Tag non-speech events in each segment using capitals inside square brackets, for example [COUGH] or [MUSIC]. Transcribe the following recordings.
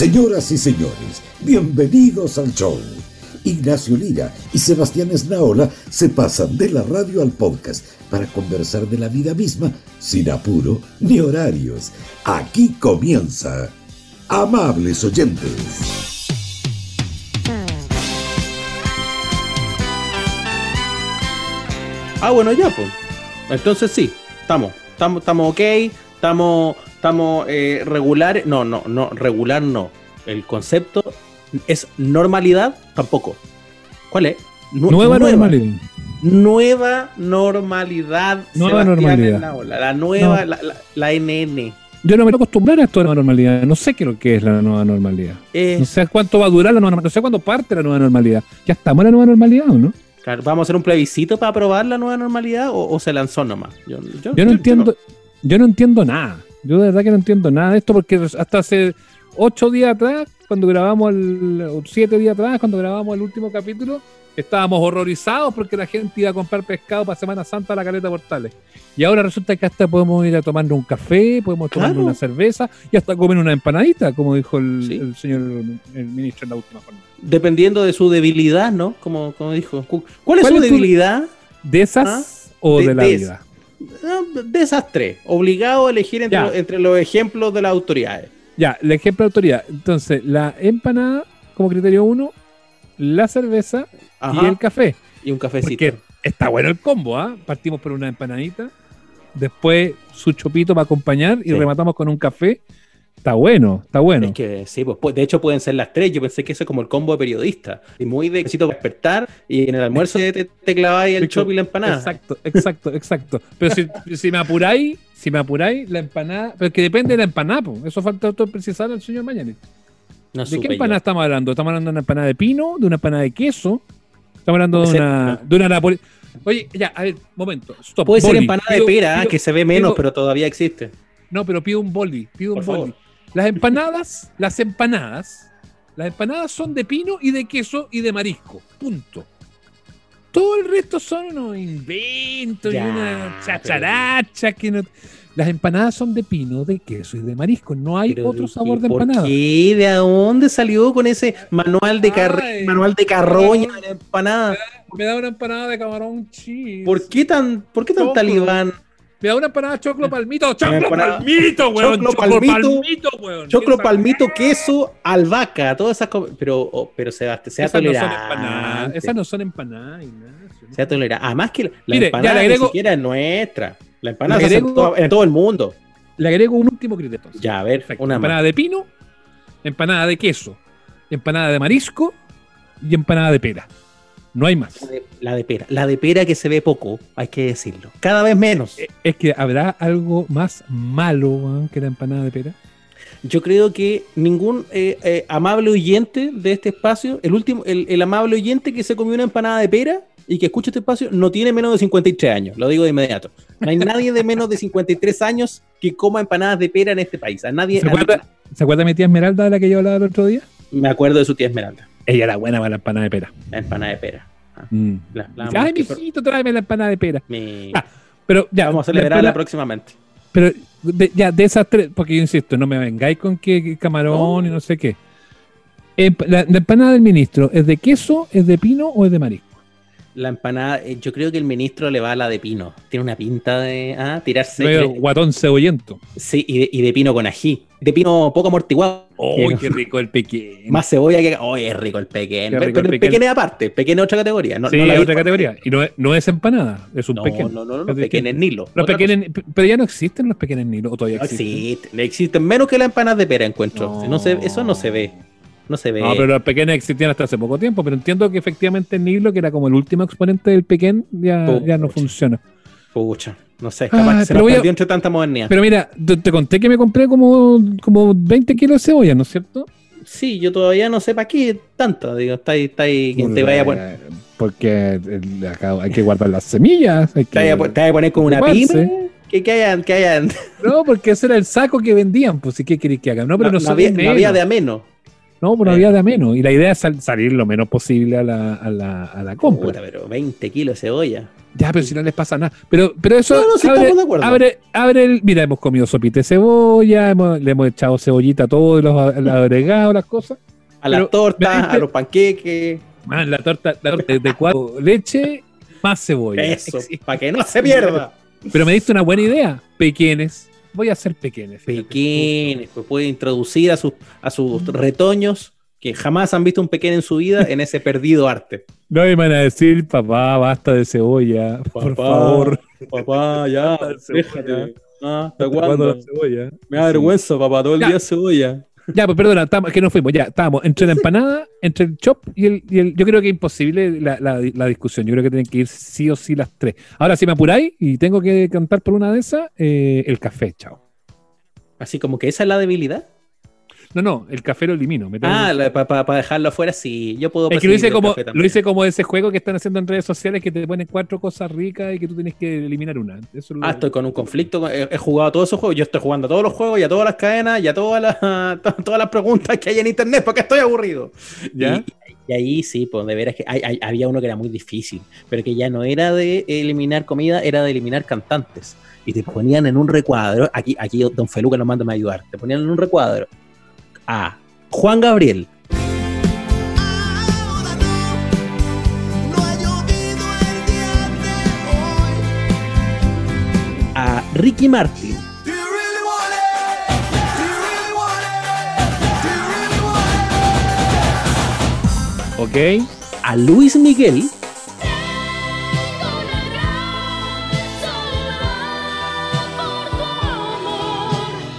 Señoras y señores, bienvenidos al show. Ignacio Lira y Sebastián Esnaola se pasan de la radio al podcast para conversar de la vida misma sin apuro ni horarios. Aquí comienza. Amables oyentes. Ah, bueno, ya, pues. Entonces sí, estamos. Estamos, estamos ok, estamos, estamos eh, regulares. No, no, no, regular no. El concepto es normalidad, tampoco. ¿Cuál es? Nu- nueva, normalidad. Nueva normalidad. Nueva normalidad. La nueva, No. la, la, la NN. Yo no me acostumbrar a esto de la nueva normalidad. No sé qué es lo que es la nueva normalidad. Eh, No sé cuánto va a durar la nueva normalidad. No sé cuándo parte la nueva normalidad. ¿Ya estamos en la nueva normalidad o no? claro, ¿Vamos a hacer un plebiscito para aprobar la nueva normalidad o, o se lanzó nomás? Yo, yo- Yo no entiendo, yo no entiendo nada. Yo de verdad que no entiendo nada de esto porque hasta hace ocho días atrás, cuando grabamos el, o siete días atrás, cuando grabamos el último capítulo, estábamos horrorizados porque la gente iba a comprar pescado para Semana Santa a la caleta Portales. Y ahora resulta que hasta podemos ir a tomarnos un café, podemos tomar Claro. una cerveza y hasta comer una empanadita, como dijo el, Sí. el señor el ministro en la última jornada. Dependiendo de su debilidad, ¿no? Como, como dijo. Cu- ¿Cuál es ¿Cuál su es tu- debilidad? ¿De esas Ah, o de- de, la de vida? Ah, De esas tres. Obligado a elegir entre, los ejemplos de las autoridades. Ya, el ejemplo de autoridad. Entonces, la empanada como criterio uno, la cerveza Ajá. y el café. Y un cafecito. Porque está bueno el combo, ¿ah? Partimos por una empanadita, después su chopito para acompañar y Sí. rematamos con un café. Está bueno, está bueno. Es que sí, pues, de hecho pueden ser las tres. Yo pensé que eso es como el combo de periodista. Y muy de necesito despertar y en el almuerzo te, te, clavabas el chop y la empanada. Exacto, exacto, exacto. Pero si, [LAUGHS] si me apuráis, si me apuráis, la empanada, pero que depende de la empanada, po. eso falta auto precisar al señor Mañanet. No ¿De qué yo. empanada estamos hablando? ¿Estamos hablando de una empanada de pino, de una empanada de queso? Estamos hablando de una, de una napoli- Oye, ya, a ver, momento. Stop. Puede ser boli. empanada Pido- de pera, pido- que se ve menos, pido- pero todavía existe. No, pero pido un boli, pido Por un favor. Las empanadas, las empanadas, las empanadas son de pino y de queso y de marisco. Punto. Todo el resto son unos inventos Ya, y una chacharacha que no. Las empanadas son de pino, de queso y de marisco. No hay Pero otro ¿de sabor de ¿Por empanada. qué? ¿De dónde salió con ese manual de, Ay. manual de carroña de la empanada? Me da una empanada de camarón cheese. ¿Por qué tan, por qué tan talibán? Me da una empanada de choclo palmito. ¡Choclo empanada- palmito, weón! Choclo ¡Choclo palmito, palmito, weón! Choclo, palmito, queso, albahaca, todas esas cosas. Pero, oh, pero Sebastián, sea Esas no son empanadas. Esas no son empanadas, Ignacio. Sea tolerante. Además que la Mire, ya empanada le agrego- ni siquiera es nuestra. La empanada Le se hace en agrego- todo, en todo el mundo. Le agrego un último criterio. entonces. Ya, a ver, Perfecto. una empanada más. de pino, empanada de queso, empanada de marisco y empanada de pera. No hay más. La de, la de pera. La de pera que se ve poco, hay que decirlo. Cada vez menos. Eh, Es que habrá algo más malo que la empanada de pera. Yo creo que ningún eh, eh, amable oyente de este espacio, el último, el, el amable oyente que se comió una empanada de pera y que escucha este espacio, no tiene menos de 53 años. Lo digo de inmediato. No hay nadie de menos de 53 años que coma empanadas de pera en este país. A nadie. ¿Se a- acuerda, ¿Se acuerda de mi tía Esmeralda de la que yo hablaba el otro día? me acuerdo de su tía Esmeralda. Ella era buena para la empanada de pera. La empanada de pera. Ah, Mm. la- la- Dice, Ay, mijito, tráeme la empanada de pera. mi- Ah, Pero ya, vamos a la celebrarla próximamente. Pero de, ya, de esas tres, porque yo insisto, no me vengáis con que, que camarón No. y no sé qué. Emp- la, la empanada del ministro, ¿es de queso, es de pino o es de marisco? La empanada, eh, yo creo que el ministro le va a la de pino. Tiene una pinta de ah, tirarse. Guatón cebollento. sí, y de, y de pino con ají. De pino poco amortiguado. ¡Uy, Que- qué rico el pequeño! Más cebolla que. ¡Oh, es rico el pequeño! Pero el pequeño. pequeño es aparte, pequeño es otra categoría. No, sí, no la es otra categoría. Y no es, no es empanada, es un No, pequeño. no, no, no, Es los distinto. pequeños Nilo. Los pequeños, pero ya no existen los pequeños nilos, o todavía existen. existen, existen menos que las empanadas de pera, encuentro. No. No se- eso no se ve. No se ve. No, pero los pequeños existían hasta hace poco tiempo, pero entiendo que efectivamente el Nilo, que era como el último exponente del pequeño, ya, Pucha. ya no funciona. Pucha, no sé, capaz Ah, que se nos a- perdió entre tanta modernidad. Pero mira, te, te conté que me compré como, como 20 kilos de cebolla, ¿no es cierto? Sí, yo todavía no sé para qué tanto. Digo, está ahí, está ahí, que te vaya a poner. Porque el- acá hay que guardar las semillas. Hay Te vaya a que, te vaya a poner como una pyme. Que, que hayan, que hayan. no, porque ese era el saco que vendían, pues, ¿y qué queréis que hagan? No, pero no, no, no había, no de ameno. No, pues no Eh. de a menos. Y la idea es sal- salir lo menos posible a la, a la, a la compra. Puta, pero 20 kilos de cebolla. Ya, pero si no les pasa nada. Pero, pero eso No, no, sí abre, estamos de acuerdo. abre, abre el. Mira, hemos comido sopita de cebolla, hemos- le hemos echado cebollita a todos los los agregados, las cosas. A las Pero, tortas, ¿me diste? a los panqueques. Man, la torta, la torta de cuatro leche más cebolla. Eso, [LAUGHS] para que no se pierda. Pero me diste una buena idea. Pequeñes. Voy a hacer pequeñes. fíjate. Pequeños, pues puede introducir a sus, a sus retoños que jamás han visto un pequeño en su vida en ese perdido arte. No me van a decir, papá, basta de cebolla. por favor. Papá, ya, déjate. Ah, ¿Hasta cuándo la cebolla? Me da vergüenza, papá, todo el Ya. día cebolla. Ya, pues perdona, estamos- que nos fuimos, ya, estábamos entre la empanada, entre el chop y el, y el- Yo creo que es imposible la, la- la discusión. Yo creo que tienen que ir sí o sí las tres. Ahora, si me apuráis y tengo que cantar por una de esas, eh, el café, chao. Así como que esa es la debilidad. No, no, el café lo elimino. Ah, que- para dejarlo afuera, sí. Yo puedo es que lo hice, como, lo hice como ese juego que están haciendo en redes sociales que te ponen cuatro cosas ricas y que tú tienes que eliminar una. Eso lo- Ah, estoy con un conflicto. He, he jugado a todos esos juegos. Yo estoy jugando a todos los juegos y a todas las cadenas y a todas las, [LAUGHS] to- todas las preguntas que hay en internet porque estoy aburrido. ¿Ya? Y, y ahí sí, pues de veras que hay- hay- había uno que era muy difícil, pero que ya no era de eliminar comida, era de eliminar cantantes. Y te ponían en un recuadro, aquí, aquí Don Feluca nos manda a ayudar, te ponían en un recuadro a Juan Gabriel, a Ricky Martin? Ok. a Luis Miguel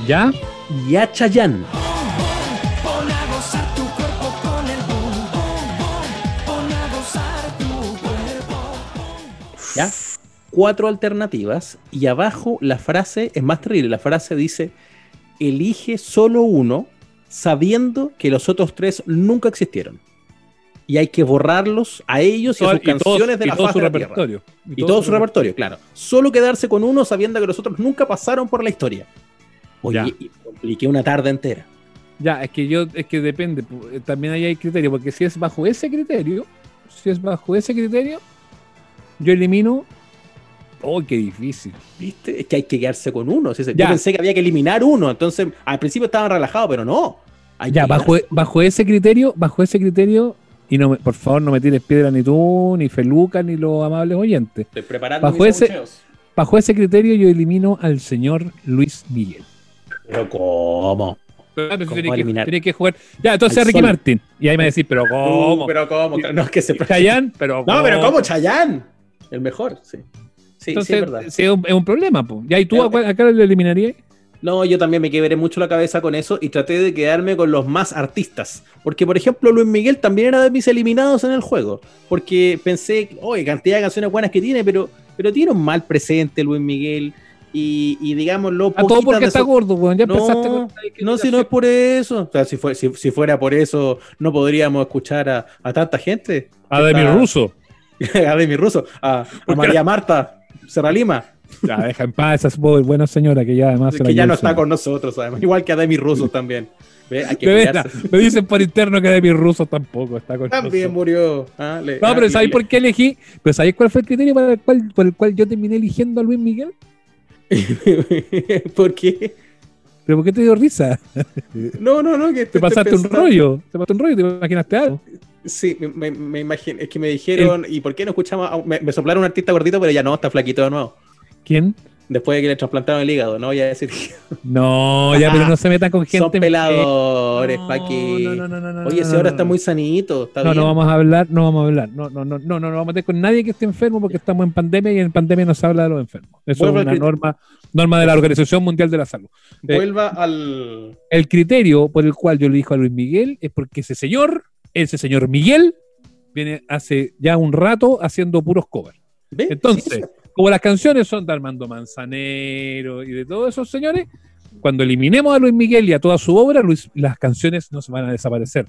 ¿Ya? y a Chayanne. ¿Ya? Cuatro alternativas y abajo la frase es más terrible. La frase dice, elige solo uno sabiendo que los otros tres nunca existieron. Y hay que borrarlos a ellos y a sus Y todos- canciones de y la todo faz su de la tierra. repertorio. Y todo su repertorio, claro. Solo quedarse con uno sabiendo que los otros nunca pasaron por la historia. Oye, y compliqué una tarde entera. Ya, es que yo, es que depende. eh, También ahí hay criterio, porque si es bajo ese criterio, si es bajo ese criterio, yo elimino. Oh, qué difícil. ¿Viste? Es que hay que quedarse con uno. ¿sí? Yo Ya. pensé que había que eliminar uno. Entonces, al principio estaban relajados, pero no. Hay Ya, bajo, quedarse. bajo ese criterio, bajo ese criterio, y no me- por favor no me tires piedra ni tú, ni Feluca, ni los amables oyentes. Estoy preparando bajo mis ese- abucheos. Bajo ese criterio yo elimino al señor Luis Miguel. Pero ¿cómo? Pero ¿Cómo tiene que, jugar. Ya, entonces Al Ricky sol. Martin. Y ahí me decís, pero ¿cómo? Uh, pero ¿cómo? No, es que se... Chayanne, pero No, pero ¿cómo Chayán? El mejor, sí. Sí, Entonces, sí, es verdad. sí, es, un, es un problema, po. Ya, ¿y tú Ya, a cuál- acá lo eliminarías? No, yo también me quebré mucho la cabeza con eso y traté de quedarme con los más artistas. Porque, por ejemplo, Luis Miguel también era de mis eliminados en el juego. Porque pensé, oye, cantidad de canciones buenas que tiene, pero, pero tiene un mal presente Luis Miguel. Y, y digámoslo, A todo porque está gordo, weón. Ya No, empezaste con No, si no es por eso. O sea, si, fue- si, si fuera por eso, no podríamos escuchar a, a tanta gente. A Demi Russo. [LAUGHS] a Demi Russo, a. [LAUGHS] María Marta Serra Lima, Ya, deja en paz esa buena señora que ya además que ya no está con nosotros, además. Igual que a Demi Russo [LAUGHS] también. ¿Ve? Me dicen por interno que Demi Russo tampoco está con También nosotros. murió. Ah, le- No, ah, pero ¿sabéis por qué elegí? ¿Pero sabéis cuál fue el criterio para el cual, por el cual yo terminé eligiendo a Luis Miguel? ¿Por qué? ¿Pero por qué te dio risa? No, no, no. Que Te estoy pasaste un rollo. Te pasaste un rollo, te imaginaste algo. Sí, me, imagino. Es que me dijeron, ¿y por qué no escuchamos? a- me, me soplaron un artista gordito, pero ya no, está flaquito de nuevo. ¿Quién? Después de que le trasplantaron el hígado, ¿no? Ya decir [LAUGHS] No, ya, pero no se metan con [LAUGHS] gente. son peladores, No, ¿pa' qué? no, no, no, no, no, Oye, no, ahora está muy sanito, está No, bien. no vamos a hablar, no vamos a hablar. No, no, no, no, no, no vamos a meter con nadie que esté enfermo porque estamos en pandemia y en pandemia no se habla de los enfermos. Eso es una norma, norma de la Organización Mundial de la Salud. Vuelva al. El criterio por el cual yo le dijo a Luis Miguel es porque ese señor, ese señor Miguel, viene hace ya un rato haciendo puros covers. ¿Ve? Entonces, como las canciones son de Armando Manzanero y de todos esos señores, cuando eliminemos a Luis Miguel y a toda su obra, Luis, las canciones no se van a desaparecer.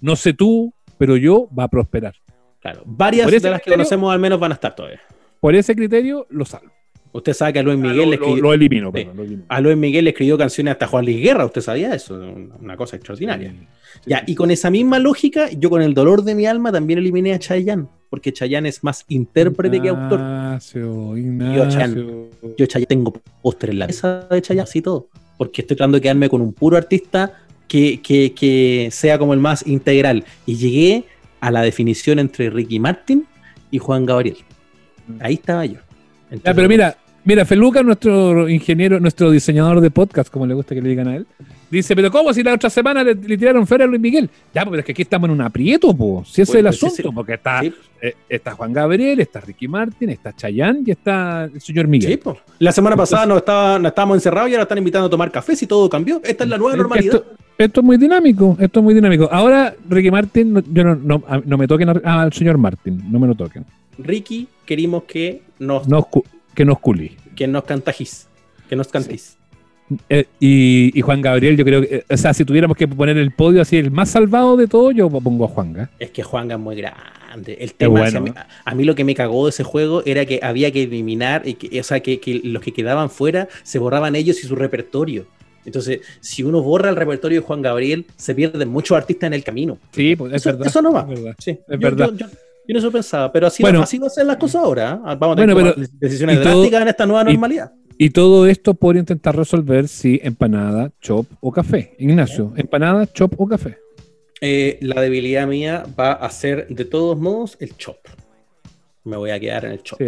No sé tú, pero yo va a prosperar. claro. Varias de las que conocemos al menos van a estar todavía. Por ese criterio lo salvo. Usted sabe que a Luis Miguel le lo, lo- escribió, lo elimino, Sí. perdón, lo elimino. a Luis Miguel le escribió canciones hasta Juan Luis Guerra. ¿Usted sabía eso? Una- cosa extraordinaria. Sí. Ya, y con esa misma lógica, yo con el dolor de mi alma también eliminé a Chayanne, porque Chayanne es más intérprete que autor. Ignacio, Yo, Chayanne tengo póster en la mesa de Chayanne, así todo, porque estoy tratando de quedarme con un puro artista que, que, que sea como el más integral. Y llegué a la definición entre Ricky Martin y Juan Gabriel. Ahí estaba yo. Ya, pero Entonces, mira, mira, Feluca, nuestro ingeniero, nuestro diseñador de podcast, como le gusta que le digan a él, dice, pero ¿cómo si la otra semana le, le tiraron fuera a Luis Miguel? Ya, pues, pero es que aquí estamos en un aprieto, po. Si ese es el asunto, porque está, sí, eh, está Juan Gabriel, está Ricky Martin, está Chayanne y está el señor Miguel. sí, po. La semana pasada nos estábamos encerrados y ahora están invitando a tomar café si todo cambió. Esta es la nueva normalidad. Esto, esto es muy dinámico, esto es muy dinámico. Ahora, Ricky Martin, no, yo no, no, no me toquen al señor Martin, no me lo toquen. Ricky, querimos que nos, No, que nos culí. que nos cantajís, que nos cantís. Eh, y, y Juan Gabriel, yo creo que, eh, o sea, si tuviéramos que poner el podio así, el más salvado de todo, yo pongo a Juanga. Es que Juanga es muy grande. El tema bueno, a, mí, a mí lo que me cagó de ese juego era que había que eliminar, y que, o sea, que, que los que quedaban fuera se borraban ellos y su repertorio. Entonces, si uno borra el repertorio de Juan Gabriel, se pierden muchos artistas en el camino. Sí, pues es Eso- verdad. eso no va. es verdad. Sí, Es yo, verdad. Yo, yo- yo no eso pensaba, pero así, Bueno. así van a ser las cosas ahora. ¿ah? Vamos a tener Bueno, pero- decisiones todo- drásticas en esta nueva normalidad. Y todo esto por intentar resolver si empanada, chop o café. Ignacio, empanada, chop o café. Eh, la debilidad mía va a ser, de todos modos, el chop. Me voy a quedar en el chop. Sí.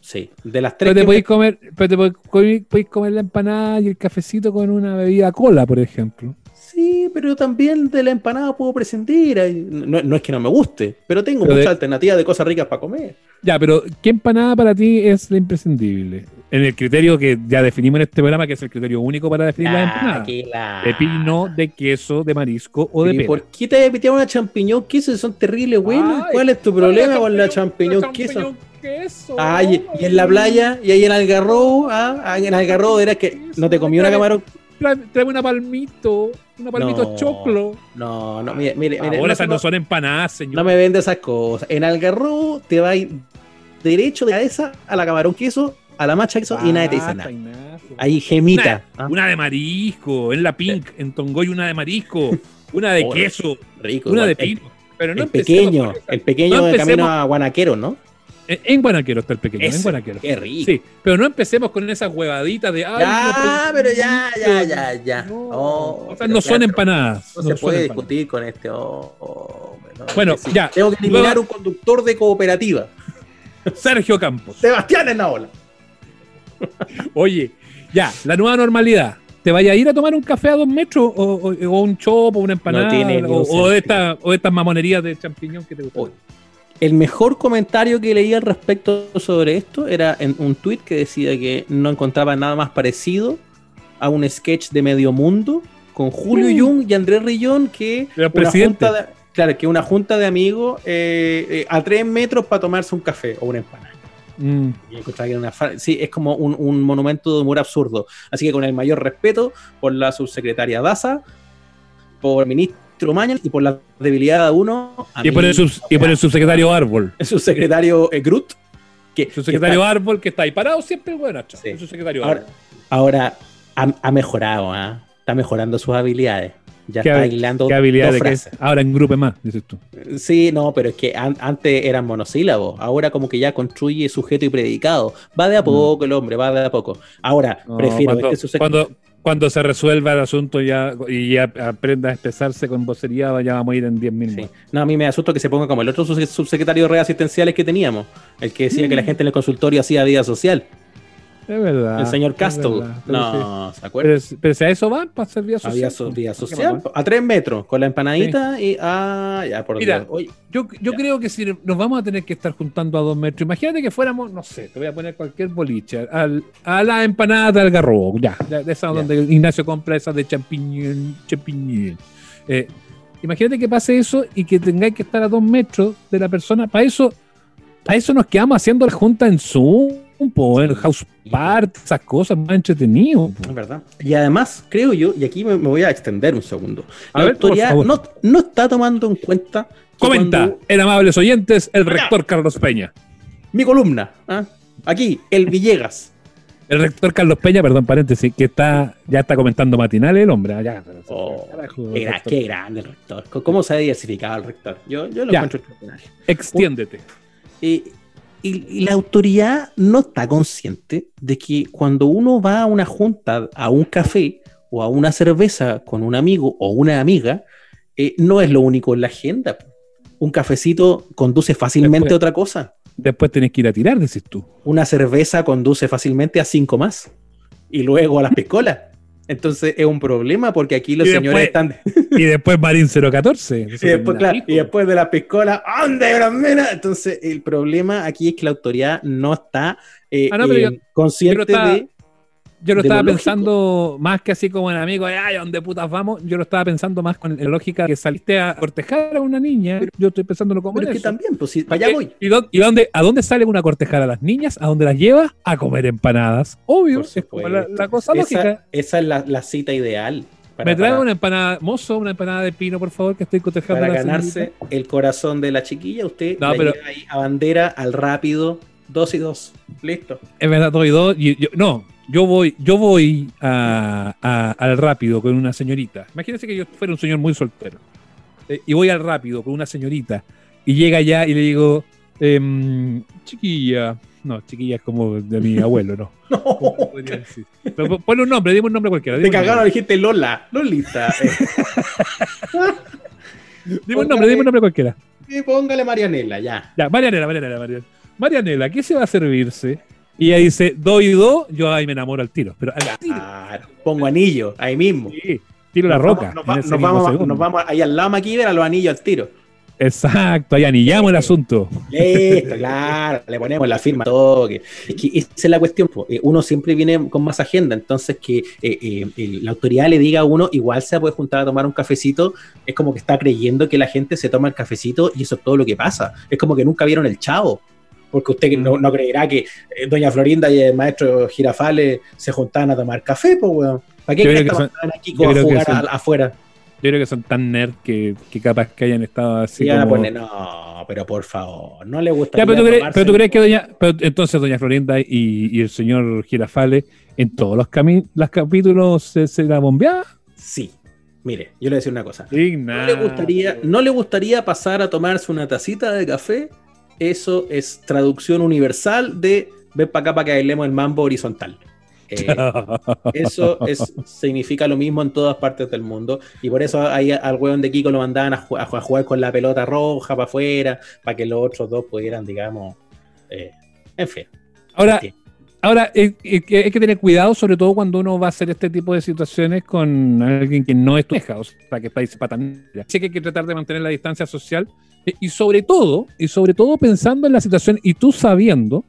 Sí. De las tres Pero te podéis comer, pero te podéis comer, podéis comer la empanada y el cafecito con una bebida cola, por ejemplo. Sí, pero también de la empanada puedo prescindir. No, no es que no me guste, pero tengo muchas de- alternativas de cosas ricas para comer. Ya, pero ¿qué empanada para ti es la imprescindible? En el criterio que ya definimos en este programa, que es el criterio único para definir las Ah, empanadas. que la- De pino, de queso, de marisco o de ¿Y pera. ¿Por qué te piteado una champiñón queso? Son terribles, buenos. Ay, ¿Cuál es tu ¿cuál problema con la la champiñón queso? queso? Ay, y en la playa, y ahí en Algarrobo, ah, ah, en Algarrobo era que no te comí una camarón. Trae, tráeme una palmito, una palmito No. choclo. No, no, mire, mire, mire, Ahora no, esas no- no son empanadas, señor. no me vende esas cosas. En Algarrobo te va a ir derecho de cabeza a la camarón queso, a la macha queso y nadie te dice nada. Ignacio. Ahí gemita. Una, ah, una de marisco, en la Pink, en Tongoy una de marisco, una de Oh, queso, rico. una de pino. Pero no el pequeño, esa. el pequeño No de camino a Guanaquero, ¿no? En, en Guanaquero está el pequeño, en Ese, Guanaquero. Qué rico. Sí, pero no empecemos con esas huevaditas de. ay, ya, no, pero ya, ya, ya, ya. No, Oh, esas pero no son empanadas. No, no se puede empanadas. discutir con este. oh, oh, no, Bueno, sí. ya. Tengo que eliminar un conductor de cooperativa. [LAUGHS] Sergio Campos. Sebastián en la ola. [LAUGHS] Oye, ya, la nueva normalidad. ¿Te vaya a ir a tomar un café a dos metros o, o- o un chop o una empanada? tiene ni o, o esta, o de estas mamonerías de champiñón que te gustan. El mejor comentario que leí al respecto sobre esto era en un tweet que decía que no encontraba nada más parecido a un sketch de Medio Mundo con Julio Mm. Jung y Andrés Rillón que Era una junta de, claro, que una junta de amigos eh, eh, a tres metros para tomarse un café o una empanada. Mm. Y una sí, es como un, un monumento de humor absurdo. Así que con el mayor respeto por la subsecretaria Daza, por el ministro Y por la debilidad de uno. a Y, por el sub- y por el subsecretario Árbol. el subsecretario eh, Groot. Que, Subsecretario que está- Árbol que está ahí parado siempre, bueno. Sí. El subsecretario ahora, Árbol. ahora ha, ha mejorado, ¿ah? está mejorando sus habilidades. Ya ¿Qué, está hilando qué habilidad dos de que frases. ahora en grupo más, dices tú. Sí, no, pero es que an- antes eran monosílabos. Ahora como que ya construye sujeto y predicado. Va de a poco el hombre, va de a poco. Ahora, Mm. No, prefiero cuando, este cuando, cuando se resuelva el asunto ya y ya aprenda a expresarse con vocería, ya vamos a ir en 10.000 Sí. No, a mí me asusta que se ponga como el otro subse- subsecretario de redes asistenciales que teníamos. El que decía Mm. que la gente en el consultorio hacía vida social. Es verdad. el señor Castle. verdad, pero sí. No, ¿se acuerdan? Pero, si- pero si a eso van, para hacer vía social. So- ¿Qué social. va? A tres metros, con la empanadita y. Ah, ya, por Mira. Oye, Yo, yo creo que si nos vamos a tener que estar juntando a dos metros, imagínate que fuéramos, no sé, te voy a poner cualquier boliche, al- a la empanada de algarrobo, ya, ya, de esa Ya. donde Ignacio compra esas de champiñón, champiñón. Eh, imagínate que pase eso y que tengáis que estar a dos metros de la persona. Para eso, para eso nos quedamos haciendo la junta en Zoom, po, en House Party, esas cosas más entretenido. po. Es verdad. Y además, creo yo, y aquí me, me voy a extender un segundo. A La ver, autoridad no, no está tomando en cuenta. Comenta, cuando- en amables oyentes, el rector Carlos Peña. Mi columna. ¿ah? Aquí, el Villegas. El rector Carlos Peña, perdón, paréntesis, que está ya está comentando matinales el hombre. ah, Ya, Oh, carajo, qué, grande el rector. ¿Cómo se ha diversificado el rector? Yo, yo lo Ya. encuentro extraordinario. Extiéndete. Eh, y, y la autoridad no está consciente de que cuando uno va a una junta, a un café o a una cerveza con un amigo o una amiga, eh, no es lo único en la agenda. Un cafecito conduce fácilmente Después. a otra cosa. Después tenés que ir a tirar, decís tú. Una cerveza conduce fácilmente a cinco más. Y luego a las piscolas. Entonces es un problema porque aquí los Y señores después- están Y después Marín 014. Y después, claro, y después de la piscola, ¿dónde las minas? Entonces, el problema aquí es que la autoridad no está eh, Ah, no, pero eh, yo- consciente yo no estaba- de. Yo lo estaba lo lógico. pensando más que así como en amigo, ay, ¿a dónde putas vamos? Yo lo estaba pensando más con la lógica que saliste a cortejar a una niña. yo estoy pensándolo como Pero en es que también, pues si para allá Eh, voy. ¿Y, dónde, y dónde- a dónde sale una cortejar a las niñas? ¿A dónde las lleva? A comer empanadas. Obvio, Por es como la, cosa esa, lógica. esa es la, la cita ideal. Para, Me trae para- una empanada, mozo, una empanada de pino, por favor, que estoy cortejando para ganarse señorita. el corazón de la chiquilla, usted No, la pero- lleva ahí a bandera, al rápido, dos y dos. Listo. Es verdad, doy dos. y yo- no, yo voy, yo voy a- a- al rápido con una señorita. Imagínense que yo fuera un señor muy soltero. Eh, y voy al rápido con una señorita. Y llega allá y le digo, em, chiquilla. No, chiquilla es como de mi abuelo, ¿no. [LAUGHS] ¿Cómo No, podría decir? Pero pon- ponle un nombre, dime un nombre cualquiera. te cagaron, dijiste Lola, Lolita. eh. [LAUGHS] dime un nombre, dime un nombre cualquiera. y póngale Marianela, ya. Ya, Marianela, Marianela, Marianela. Marianela, ¿qué se va a servirse? Y ella dice, doy dos, yo ahí me enamoro al tiro. Pero al tiro. Claro, pongo anillo, ahí mismo. Sí, tiro la roca. vamos- Nos, va- nos vamos, segundo. nos vamos ahí al lado MacGyver a los anillos al tiro. Exacto, ahí anillamos el asunto. Listo, claro, le ponemos la firma todo. que- es que esa es la cuestión. Eh, Uno siempre viene con más agenda, entonces que eh, eh, la autoridad le diga a uno, igual se puede juntar a tomar un cafecito, es como que está creyendo que la gente se toma el cafecito y eso es todo lo que pasa. Es como que nunca vieron el chavo. Porque usted no, no creerá que eh, Doña Florinda y el maestro Girafales se juntaban a tomar café, pues, weón. ¿Para qué son- mandaban a jugar son- a- afuera? Yo creo que son tan nerd que, que capaz que hayan estado así Y van a como... no, pero por favor, no le gusta. Ya, pero tú, crees, pero tú crees que doña, pero entonces doña Florinda y, y el señor Girafales en todos los, los capítulos se, se la bombeaba. Sí. Mire, yo le voy a decir una cosa. ¿No le, gustaría, ¿No le gustaría pasar a tomarse una tacita de café? Eso es traducción universal de ven para acá para que bailemos el mambo horizontal. Eh, [LAUGHS] eso es, significa lo mismo en todas partes del mundo. Y por eso ahí al hueón de Kiko lo mandaban a, ju- a ju- a jugar con la pelota roja para afuera, para que los otros dos pudieran, digamos. eh, en fin. Ahora, Sí. ahora eh, eh, que hay que tener cuidado, sobre todo cuando uno va a hacer este tipo de situaciones con alguien que no es tu hija, o sea, que está patanera. Sé que hay que tratar de mantener la distancia social eh, y sobre todo, y sobre todo pensando en la situación y tú sabiendo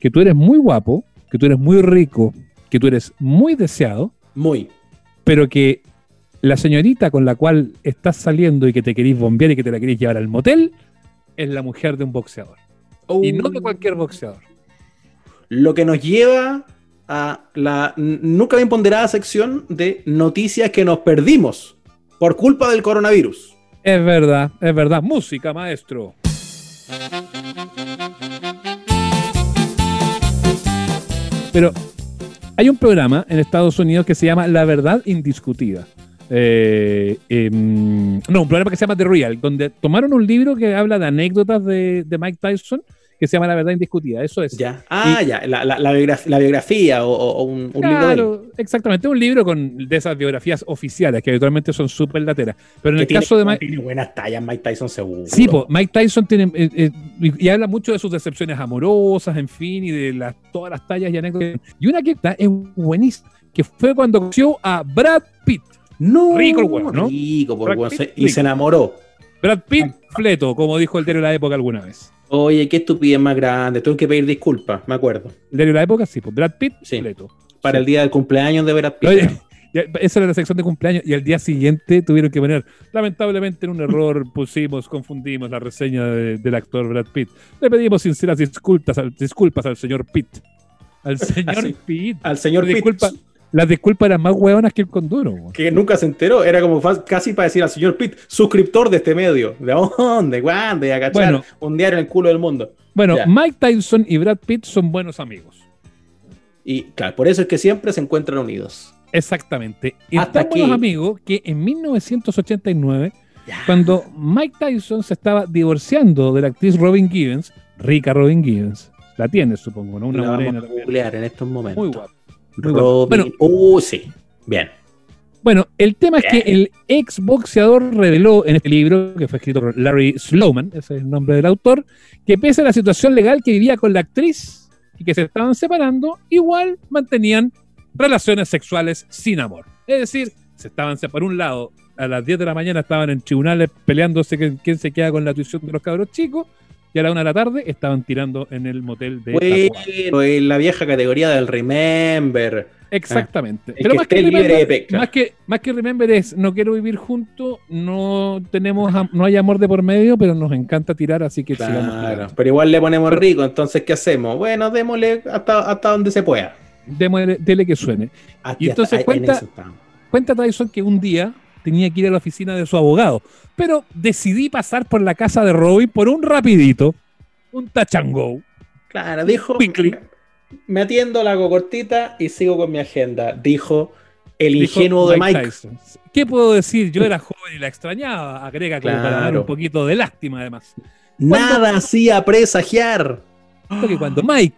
que tú eres muy guapo, que tú eres muy rico, que tú eres muy deseado, Muy. pero que la señorita con la cual estás saliendo y que te querís bombear y que te la querís llevar al motel es la mujer de un boxeador. Y no de cualquier boxeador. Lo que nos lleva a la nunca bien ponderada sección de noticias que nos perdimos por culpa del coronavirus. Es verdad, es verdad. Música, maestro. Pero hay un programa en Estados Unidos que se llama La Verdad Indiscutida. Eh, em, no, un programa que se llama The Real, donde tomaron un libro que habla de anécdotas de, de Mike Tyson que se llama La Verdad Indiscutida. Eso es. Ya. Ah, ya. La, la- la biograf- la biografía o, un, libro. Claro, exactamente. Un libro con de esas biografías oficiales que habitualmente son súper lateras. Pero en el tiene, caso de Mike. tiene buenas tallas Mike Tyson seguro. Sí, po, Mike Tyson tiene eh, eh, y, y habla mucho de sus decepciones amorosas, en fin, y de las, todas las tallas y anécdotas. Y una que está es buenísima, que fue cuando conoció a Brad Pitt. No, Rico el weón, ¿no? Rico, por Brad Pitt, y rico. se enamoró. Brad Pitt fleto, como dijo el diario de la época alguna vez. Oye, qué estupidez más grande. Tuve que pedir disculpas, me acuerdo. El diario de la época, sí, pues Brad Pitt Sí. fleto. Para Sí. el día del cumpleaños de Brad Pitt. Oye, [LAUGHS] esa era la sección de cumpleaños y al día siguiente tuvieron que poner, lamentablemente en un error [LAUGHS] pusimos, confundimos la reseña de- del actor Brad Pitt. Le pedimos sinceras disculpas al, disculpas al señor Pitt. Al [LAUGHS] señor Así. Pitt. Al señor Pitt, Disculpa, las disculpas eran más hueonas que el conduro. weón. que nunca se enteró. Era como casi para decir al señor Pitt, suscriptor de este medio. ¿De dónde? ¿Cuándo? Y a cachar Bueno. un diario en el culo del mundo. Bueno, Ya. Mike Tyson y Brad Pitt son buenos amigos. Y claro, por eso es que siempre se encuentran unidos. Exactamente. Y Hasta tan buenos amigos que en 1989, cuando Mike Tyson se estaba divorciando de la actriz Robin Givens, rica Robin Givens, la tiene supongo, ¿no? Una Una morena. vamos a googlear en estos momentos. Muy guapa. Muy. Bueno. Uh, sí. Bien. Bueno, el tema es que el ex boxeador reveló en este libro, que fue escrito por Larry Slowman, ese es el nombre del autor, que pese a la situación legal que vivía con la actriz y que se estaban separando, igual mantenían relaciones sexuales sin amor. Es decir, se estaban por un lado, a las 10 de la mañana estaban en tribunales peleándose que- quién se queda con la tuición de los cabros chicos, y a la una de la tarde estaban tirando en el motel de. Bueno, en la vieja categoría del Remember. Exactamente. El que más que, esté libre de remember, pesca. más que más que remember es no quiero vivir juntos, no tenemos no hay amor de por medio, pero nos encanta tirar, así que Claro, pero igual le ponemos rico, entonces ¿qué hacemos? Bueno, démosle hasta, hasta donde se pueda. Démosle- dele que suene. Y entonces en cuenta-. Cuenta Tyson que un día tenía que ir a la oficina de su abogado, pero decidí pasar por la casa de Robin por un rapidito, un touch and go. Claro, dijo, Quickly. me, atiendo, la hago cortita y sigo con mi agenda. Dijo el Dijo ingenuo de Mike. Tyson. ¿Qué puedo decir? Yo era joven y la extrañaba, agrega como para dar Claro. un poquito de lástima además. Nada hacía presagiar. que cuando Mike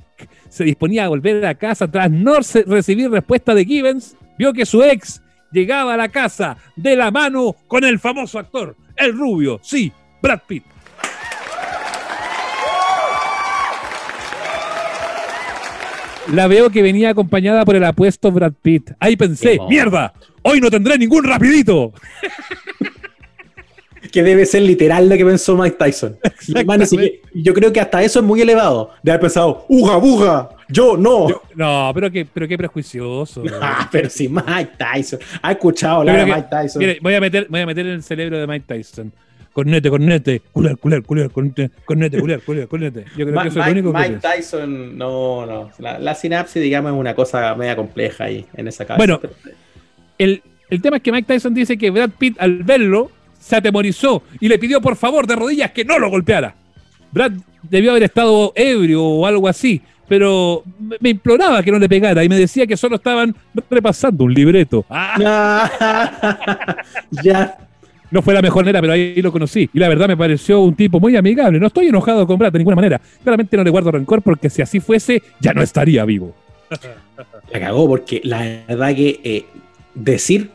se disponía a volver a casa tras no recibir respuesta de Givens, vio que su ex llegaba a la casa de la mano con el famoso actor, el rubio, sí, Brad Pitt. La veo que venía acompañada por el apuesto Brad Pitt. Ahí pensé, mierda, hoy no tendré ningún rapidito. [LAUGHS] Que debe ser literal lo que pensó Mike Tyson. [LAUGHS] Man, yo creo que hasta eso es muy elevado. De haber pensado, ¡uga, buga! Yo no. Yo- no, pero qué, pero qué prejuicioso. [LAUGHS] Ah, pero si Mike Tyson ha escuchado hablar de Mike Tyson. Mire, voy a meter, voy a meter en el cerebro de Mike Tyson. Cornete, cornete, culer, culer, culer, cornete, cornete, culer, culer, cornete. Yo creo Ma- que eso es Mike, lo único que Mike. Tyson, no, no. La, la sinapsis, digamos, es una cosa media compleja ahí, en esa cabeza. Bueno, El, el tema es que Mike Tyson dice que Brad Pitt al verlo se atemorizó y le pidió por favor de rodillas que no lo golpeara. Brad debió haber estado ebrio o algo así, pero me- imploraba que no le pegara y me decía que solo estaban repasando un libreto. Ah, [LAUGHS] ya. no fue la mejor manera, pero ahí lo conocí. Y la verdad me pareció un tipo muy amigable. No estoy enojado con Brad de ninguna manera. Claramente no le guardo rencor porque si así fuese, ya no estaría vivo. [LAUGHS] La cagó porque la verdad que eh, decir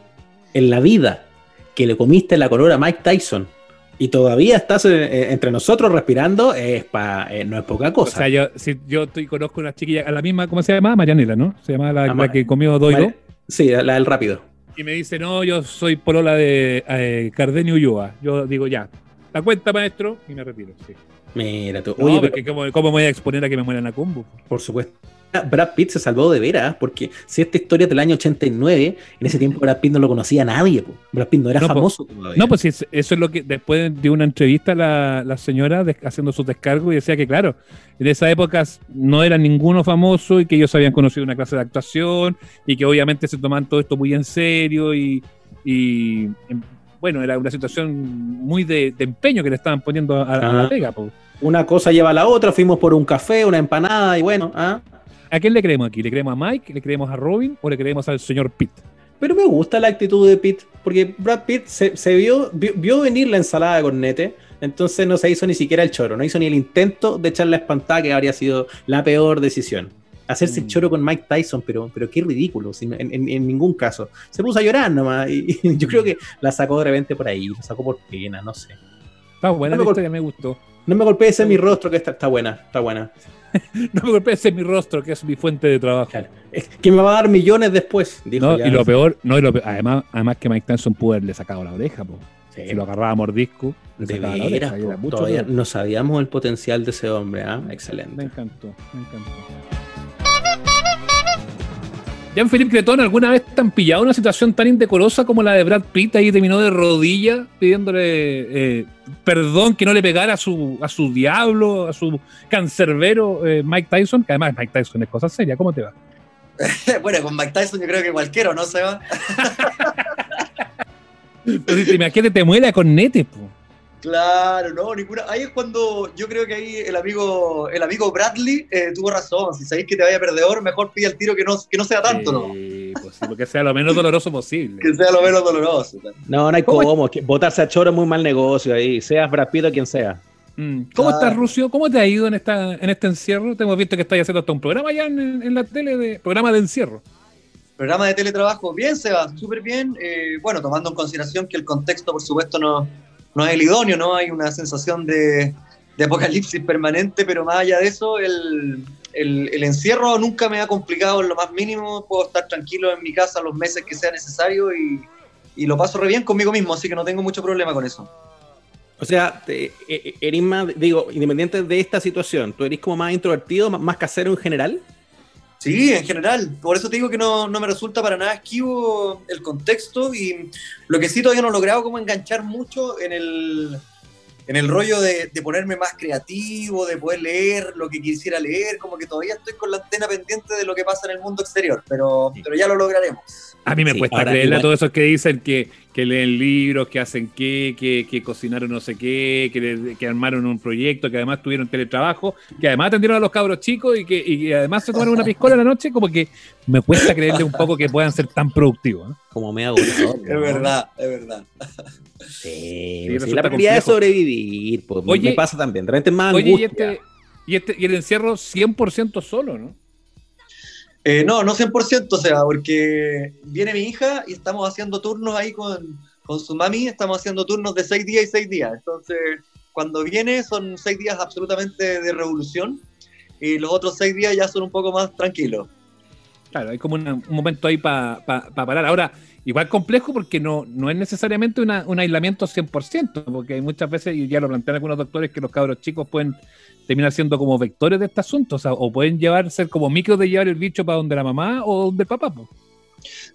en la vida que le comiste la color a Mike Tyson y todavía estás eh, eh, entre nosotros respirando es pa, eh, no es poca O cosa. sea, yo, si yo estoy, conozco una chiquilla, a la misma, ¿cómo se llama? Marianela, ¿no? Se llama la, que comió. Vale. Sí, la, del rápido. Y me dice, no, yo soy polola de eh, Cardenio Ulloa. Yo digo, ya, la cuenta, maestro, y me retiro. Sí. Mira tú. No, Oye, pero ¿cómo, cómo me voy a exponer a que me mueran a combo? por supuesto. Brad Pitt se salvó de veras, porque si esta historia es del año 89, en ese tiempo Brad Pitt no lo conocía nadie. po. Brad Pitt no era No, po. famoso todavía. No, pues eso es lo que después de una entrevista la, la señora haciendo sus descargos y decía que, claro, en esa época no era ninguno famoso y que ellos habían conocido una clase de actuación y que obviamente se tomaban todo esto muy en serio y, y, bueno, era una situación muy de, de empeño que le estaban poniendo a, a la Ah. pega. po. Una cosa lleva a la otra, fuimos por un café, una empanada y bueno, ¿ah? ¿A quién le creemos aquí? ¿Le creemos a Mike? ¿Le creemos a Robin? ¿O le creemos al señor Pitt? Pero me gusta la actitud de Pitt, porque Brad Pitt se, se vio, vio, vio venir la ensalada de cornete, entonces no se hizo ni siquiera el choro, no hizo ni el intento de echar la espantada, que habría sido la peor decisión. Hacerse el Mm. choro con Mike Tyson, pero, pero qué ridículo, en, en- en ningún caso. Se puso a llorar nomás, y, y yo creo que la sacó de repente por ahí, la sacó por pena, no sé. Está buena No la historia, me gustó. No me golpees en mi rostro, que está, está buena, está buena. [LAUGHS] No me golpees en mi rostro, que es mi fuente de trabajo. Claro. Es que me va a dar millones después, dijo No, ya. y lo peor, no, y lo peor- además, además que Mike Tyson pudo haberle sacado la oreja, po. Sí, Si lo agarraba a mordisco, de veras, po, mucho todavía no sabíamos el potencial de ese hombre, ¿ah? Me Excelente. encantó, me encantó. Jean-Philippe Cretón, ¿alguna vez te han pillado una situación tan indecorosa como la de Brad Pitt? Ahí terminó de rodillas pidiéndole eh, perdón que no le pegara a su, a su diablo, a su cancerbero eh, Mike Tyson, que además Mike Tyson es cosa seria. ¿Cómo te va? [LAUGHS] bueno, con Mike Tyson yo creo que cualquiera, ¿no, si te imagínate, te muele con nete, po. Claro, no, ninguna. Ahí es cuando yo creo que ahí el amigo, el amigo Bradley eh, tuvo razón. Si sabéis que te vaya perdedor, mejor pide el tiro que no, que no sea tanto, ¿no? Sí, pues sí, porque sea lo menos doloroso posible. Que sea lo menos doloroso. No, no hay ¿Cómo cómo. que Botarse a choro es muy mal negocio ahí. Seas Brad Pitt o quien sea. Mm. ¿Cómo Claro. estás, Rucio? ¿Cómo te ha ido en esta en este encierro? Te hemos visto que estás haciendo hasta un programa ya en, en la tele, de programa de encierro. Programa de teletrabajo, bien, Seba, súper bien. Eh, bueno, tomando en consideración que el contexto, por supuesto, no, no es el idóneo, ¿no? Hay una sensación de, apocalipsis permanente, pero más allá de eso, el, el- encierro nunca me ha complicado en lo más mínimo. Puedo estar tranquilo en mi casa los meses que sea necesario y, y lo paso re bien conmigo mismo, así que no tengo mucho problema con eso. O sea, te- eh, eres más, digo, independiente de esta situación, ¿tú eres como más introvertido, más casero en general? Sí, en general. Por eso te digo que no, no me resulta para nada esquivo el contexto y lo que sí todavía no he logrado como enganchar mucho en el, en el rollo de, de ponerme más creativo, de poder leer lo que quisiera leer, como que todavía estoy con la antena pendiente de lo que pasa en el mundo exterior, pero, pero ya lo lograremos. A mí me Sí, cuesta creerle a todos esos que dicen que, que leen libros, que hacen qué, que, que cocinaron no sé qué, que, que armaron un proyecto, que además tuvieron teletrabajo, que además atendieron a los cabros chicos y que, y que además se tomaron una piscola en la noche, como que me cuesta creerle un poco que puedan ser tan productivos. ¿eh? Como me agotador. [LAUGHS] Es verdad, es verdad. Sí, Sí, pues sí, la prioridad es sobrevivir. Pues, Oye, me pasa también. De repente es más Oye, y angustia. este, y este y el encierro 100% solo, ¿no? Eh, no, no 100%, o sea, porque viene mi hija y estamos haciendo turnos ahí con, con su mami, estamos haciendo turnos de seis días y seis días. Entonces, cuando viene son seis días absolutamente de revolución y los otros seis días ya son un poco más tranquilos. Claro, hay como una- un momento ahí para parar. Ahora, igual complejo porque no, no es necesariamente un aislamiento 100%, porque hay muchas veces, y ya lo plantean algunos doctores, que los cabros chicos pueden terminar siendo como vectores de este asunto, o sea, o pueden llevar, ser como micros de llevar el bicho para donde la mamá o donde el papá. po.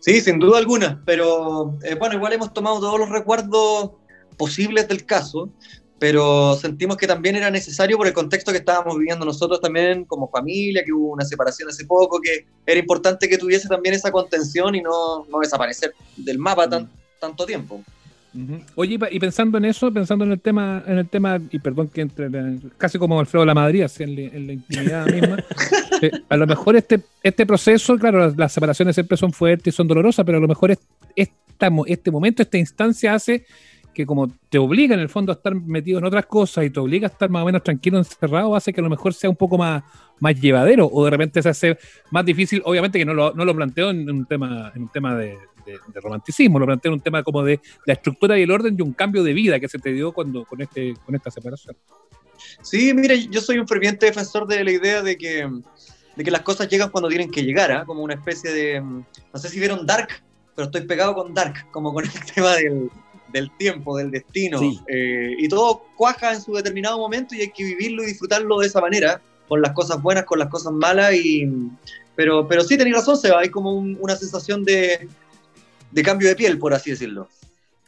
Sí, sin duda alguna, pero eh, bueno, igual hemos tomado todos los recuerdos posibles del caso, pero sentimos que también era necesario por el contexto que estábamos viviendo nosotros también como familia, que hubo una separación hace poco, que era importante que tuviese también esa contención y no, no desaparecer del mapa tan, tanto tiempo. Oye, y pensando en eso, pensando en el tema, en el tema, y perdón que entre casi como Alfredo de la Madrid, así en, la- en la intimidad [LAUGHS] misma, eh, a lo mejor este, este proceso, claro, las, las separaciones siempre son fuertes y son dolorosas, pero a lo mejor es- esta mo- este momento, esta instancia hace que como te obliga en el fondo a estar metido en otras cosas y te obliga a estar más o menos tranquilo, encerrado, hace que a lo mejor sea un poco más, más llevadero o de repente se hace más difícil, obviamente que no lo, no lo planteo en un tema, en un tema de, romanticismo, lo planteo en un tema como de la estructura y el orden de un cambio de vida que se te dio cuando con este con esta separación. Sí, mire, yo soy un ferviente defensor de la idea de que, de que las cosas llegan cuando tienen que llegar, ¿ah? como una especie de, mm, no sé si vieron Dark, pero estoy pegado con Dark, como con el [LAUGHS] tema del, del tiempo, del destino, Sí. eh, y todo cuaja en su determinado momento y hay que vivirlo y disfrutarlo de esa manera, con las cosas buenas, con las cosas malas, y, pero, pero sí, tenéis razón, Seba, hay como un- una sensación de, de cambio de piel, por así decirlo.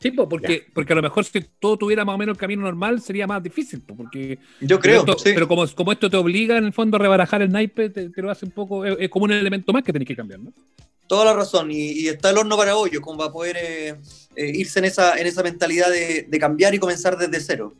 Sí, po, porque, porque a lo mejor si todo tuviera más o menos el camino normal sería más difícil, po, porque Yo creo, pero, esto- sí. pero como, como esto te obliga en el fondo a rebarajar el naipe, te, te lo hace un poco, es, es como un elemento más que tenés que cambiar, ¿no? Toda la razón, y, y está el horno para hoyo, como para poder eh, eh, irse en esa, en esa mentalidad de, de cambiar y comenzar desde cero.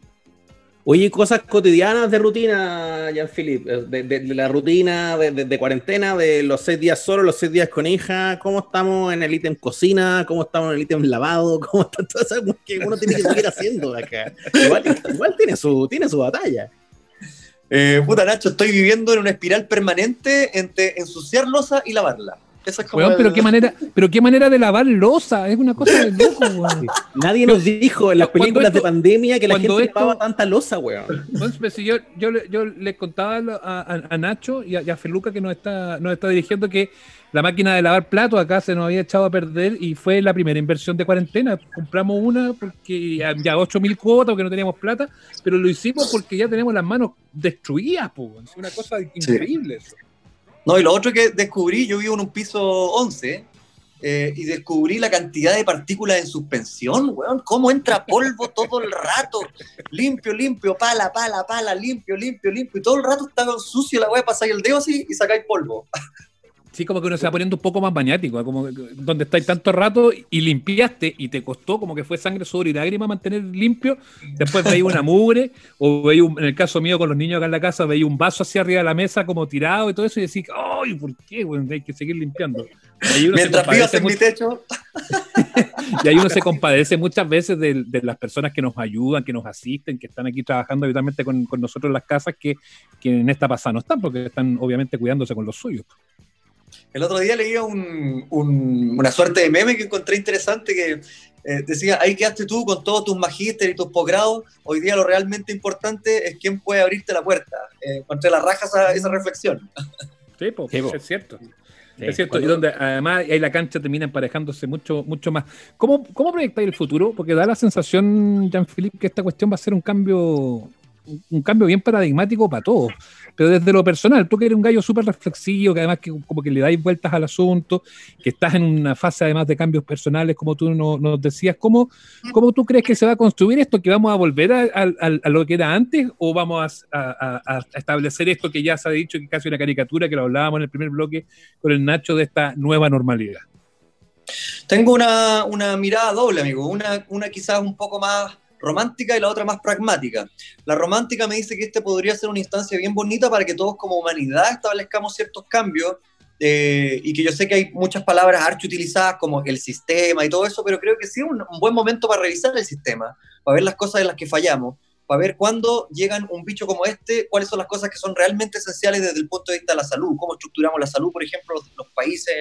Oye, cosas cotidianas de rutina, Jean-Philippe, de, de- de la rutina de, cuarentena, de los seis días solo, los seis días con hija, ¿cómo estamos en el ítem cocina? ¿Cómo estamos en el ítem lavado? [LAUGHS] ¿Cómo están todas esas cosas que uno tiene que seguir haciendo acá? Igual, igual tiene, su, tiene su batalla. Eh, puta Nacho, estoy viviendo en una espiral permanente entre ensuciar losa y lavarla. Esa es como Weón, el- pero qué manera, pero qué manera de lavar losa, es una cosa de [LAUGHS] loco, weón. Nadie nos dijo en las películas esto- de pandemia que la gente esto- lavaba tanta losa, weón. Entonces, pues, si yo, yo, le- yo le contaba a, a- a Nacho y a, y a Feluca que nos está, nos está dirigiendo que la máquina de lavar platos acá se nos había echado a perder y fue la primera inversión de cuarentena. Compramos una porque ya, ya 8 mil cuotas porque no teníamos plata, pero lo hicimos porque ya tenemos las manos destruidas, po. es una cosa increíble eso. No, y lo otro que descubrí, yo vivo en un piso 11 eh, y descubrí la cantidad de partículas en suspensión, weón. Cómo entra polvo todo el rato. Limpio, limpio, pala, pala, pala, limpio, limpio, limpio. Y todo el rato está sucio la weá, pasáis el dedo así y sacáis polvo. Sí, como que uno se va poniendo un poco más maniático, ¿eh? como donde estáis tanto rato y limpiaste y te costó como que fue sangre, sudor y lágrima mantener limpio. Después veía una mugre, o veía, un- en el caso mío con los niños acá en la casa, veía un vaso hacia arriba de la mesa como tirado y todo eso y decís, ¡ay, ¿por qué? hay que seguir limpiando. Mientras vivas en mi mucho- techo, [LAUGHS] y ahí uno se compadece muchas veces de, de las personas que nos ayudan, que nos asisten, que están aquí trabajando habitualmente con, con nosotros en las casas, que, que en esta pasada no están, porque están obviamente cuidándose con los suyos. El otro día leía un- un- una suerte de meme que encontré interesante que eh, decía, ahí quedaste tú con todos tus magísteres y tus posgrados, hoy día lo realmente importante es quién puede abrirte la puerta. Eh, encontré la raja esa, esa reflexión. Sí, po, Sí, po. es cierto. Sí, es cierto, cuando- y donde además ahí la cancha termina emparejándose mucho, mucho más. ¿Cómo, cómo proyectáis el futuro? Porque da la sensación, Jean-Philippe, que esta cuestión va a ser un cambio, un cambio bien paradigmático para todos. Pero desde lo personal, tú que eres un gallo súper reflexivo, que además que como que le dais vueltas al asunto, que estás en una fase además de cambios personales, como tú no- nos decías, ¿cómo, ¿cómo tú crees que se va a construir esto? ¿Que vamos a volver a, a- a- lo que era antes o vamos a- a establecer esto que ya se ha dicho, que es casi una caricatura, que lo hablábamos en el primer bloque con el Nacho, de esta nueva normalidad? Tengo una, una mirada doble, amigo. Una, una quizás un poco más romántica y la otra más pragmática. La romántica me dice que este podría ser una instancia bien bonita para que todos como humanidad establezcamos ciertos cambios eh, y que yo sé que hay muchas palabras archi utilizadas como el sistema y todo eso, pero creo que sí es un, buen momento para revisar el sistema, para ver las cosas en las que fallamos, para ver cuándo llegan un bicho como este, cuáles son las cosas que son realmente esenciales desde el punto de vista de la salud, cómo estructuramos la salud, por ejemplo, los, los países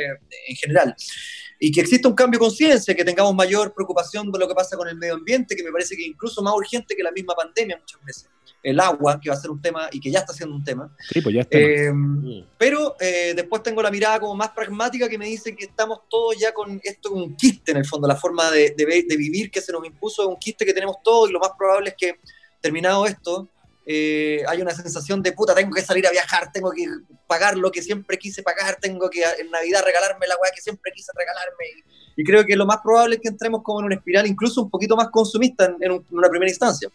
en general y que exista un cambio de conciencia, que tengamos mayor preocupación de lo que pasa con el medio ambiente, que me parece que incluso más urgente que la misma pandemia muchas veces. El agua, que va a ser un tema y que ya está siendo un tema. Sí, pues ya está. Eh, Mm. pero eh, después tengo la mirada como más pragmática que me dice que estamos todos ya con esto, un quiste en el fondo, la forma de, de vivir que se nos impuso es un quiste que tenemos todos y lo más probable es que terminado esto eh, hay una sensación de puta, tengo que salir a viajar, tengo que pagar lo que siempre quise pagar, tengo que en Navidad regalarme la weá que siempre quise regalarme. Y, y creo que lo más probable es que entremos como en una espiral incluso un poquito más consumista en, en un- en una primera instancia.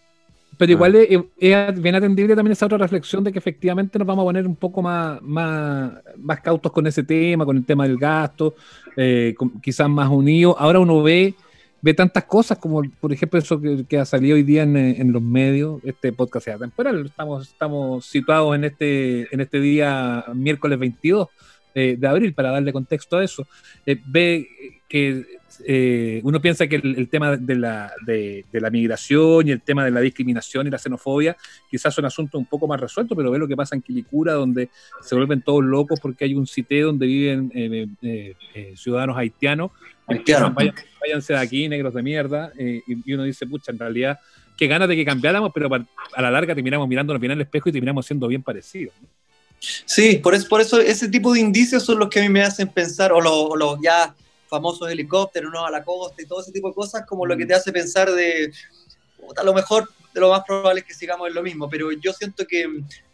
Pero igual es, es bien atendible también esa otra reflexión de que efectivamente nos vamos a poner un poco más, más, más cautos con ese tema, con el tema del gasto, eh, con- quizás más unidos. Ahora uno ve, ve tantas cosas como, por ejemplo, eso que, ha salido hoy día en, eh, en los medios, este podcast sea temporal. Estamos, estamos situados en este, en este día miércoles 22 eh, de abril, para darle contexto a eso. Eh, ve que eh, uno piensa que el, el tema de la, de, de la migración y el tema de la discriminación y la xenofobia quizás son asuntos un poco más resueltos, pero ve lo que pasa en Quilicura, donde se vuelven todos locos porque hay un CITE donde viven eh, eh, ciudadanos haitianos. Haitianos. Vayan- váyanse de aquí, negros de mierda. y, y uno dice, pucha, en realidad, qué ganas de que cambiáramos, pero a la larga terminamos mirándonos bien al espejo y terminamos siendo bien parecidos. ¿no? Sí, por eso, por eso ese tipo de indicios son los que a mí me hacen pensar, o los, o los ya famosos helicópteros, ¿no? A la costa y todo ese tipo de cosas, como lo que te hace pensar de, a lo mejor de lo más probable es que sigamos en lo mismo, pero yo siento que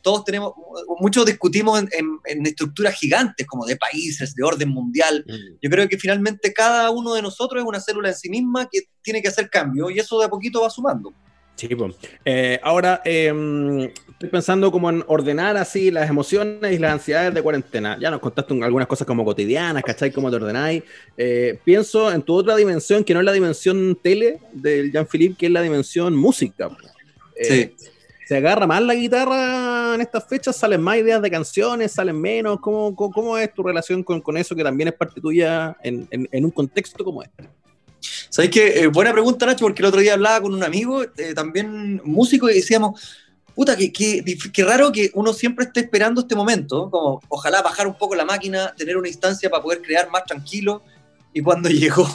todos tenemos, muchos discutimos en, en- en estructuras gigantes, como de países, de orden mundial. Yo creo que finalmente cada uno de nosotros es una célula en sí misma que tiene que hacer cambio y eso de a poquito va sumando. Sí, pues. Eh, ahora eh, estoy pensando como en ordenar así las emociones y las ansiedades de cuarentena. Ya nos contaste un- algunas cosas como cotidianas, ¿cachai? Cómo te ordenáis. Eh, pienso en tu otra dimensión, que no es la dimensión tele del Jean-Philippe, que es la dimensión música. Eh, ¿Se agarra más la guitarra en estas fechas? ¿Salen más ideas de canciones? ¿Salen menos? ¿Cómo, cómo, cómo es tu relación con, con eso que también es parte tuya en, en- en un contexto como este? ¿Sabéis qué? Eh, buena pregunta, Nacho, porque el otro día hablaba con un amigo, eh, también músico, y decíamos, puta, qué, qué, qué raro que uno siempre esté esperando este momento, como ojalá bajar un poco la máquina, tener una instancia para poder crear más tranquilo, y cuando [LAUGHS] llegó,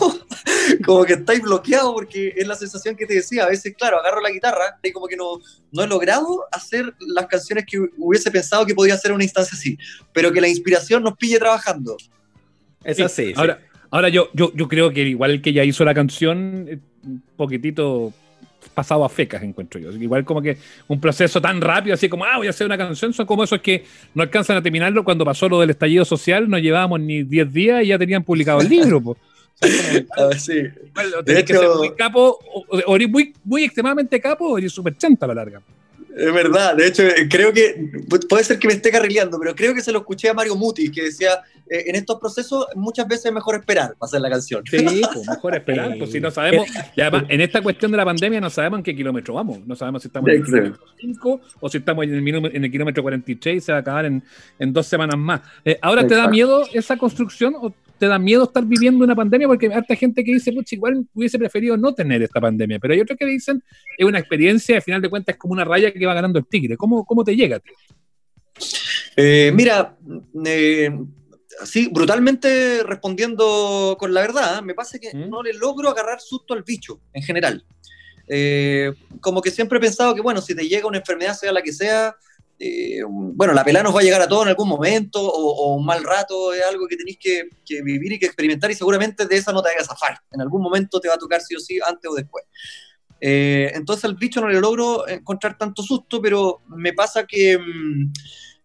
como que estáis bloqueado, porque es la sensación que te decía, a veces, claro, agarro la guitarra y como que no, no he logrado hacer las canciones que hubiese pensado que podía hacer una instancia así, pero que la inspiración nos pille trabajando. Es Sí, así. sí. Ahora, ahora yo, yo, yo creo que igual el que ya hizo la canción, eh, un poquitito pasado a fecas, encuentro yo. Igual como que un proceso tan rápido, así como, ah, voy a hacer una canción, son como esos que no alcanzan a terminarlo cuando pasó lo del estallido social, no llevábamos ni 10 días y ya tenían publicado el libro. po. O sea, como, A [LAUGHS] ver, sí. igual, o De tenés que ser muy capo, o, o muy, muy extremadamente capo, o súper chanta a la larga. Es verdad, de hecho, eh, creo que pu- puede ser que me esté carrileando, pero creo que se lo escuché a Mario Muti, que decía: eh, en estos procesos muchas veces es mejor esperar para hacer la canción. Sí, pues mejor esperar, pues si no sabemos, y además en esta cuestión de la pandemia no sabemos en qué kilómetro vamos, no sabemos si estamos en el kilómetro 5 o si estamos en el, en el kilómetro 46 y se va a acabar en, en dos semanas más. Eh, ¿Ahora te da miedo esa construcción o te da miedo estar viviendo una pandemia? Porque hay harta gente que dice, pucha, igual hubiese preferido no tener esta pandemia, pero hay otros que dicen, es una experiencia, al final de cuentas es como una raya que va ganando el tigre. ¿Cómo, cómo te llega? Eh, mira, eh, sí, brutalmente respondiendo con la verdad, me pasa que ¿Mm? no le logro agarrar susto al bicho en general. Eh, como que siempre he pensado que, bueno, si te llega una enfermedad, sea la que sea, eh, bueno, la pelada nos va a llegar a todos en algún momento, o, un mal rato es algo que tenéis que, vivir y que experimentar, y seguramente de esa no te vayas a zafar. En algún momento te va a tocar sí o sí, antes o después. Eh, entonces al bicho no le logro encontrar tanto susto, pero me pasa que mm,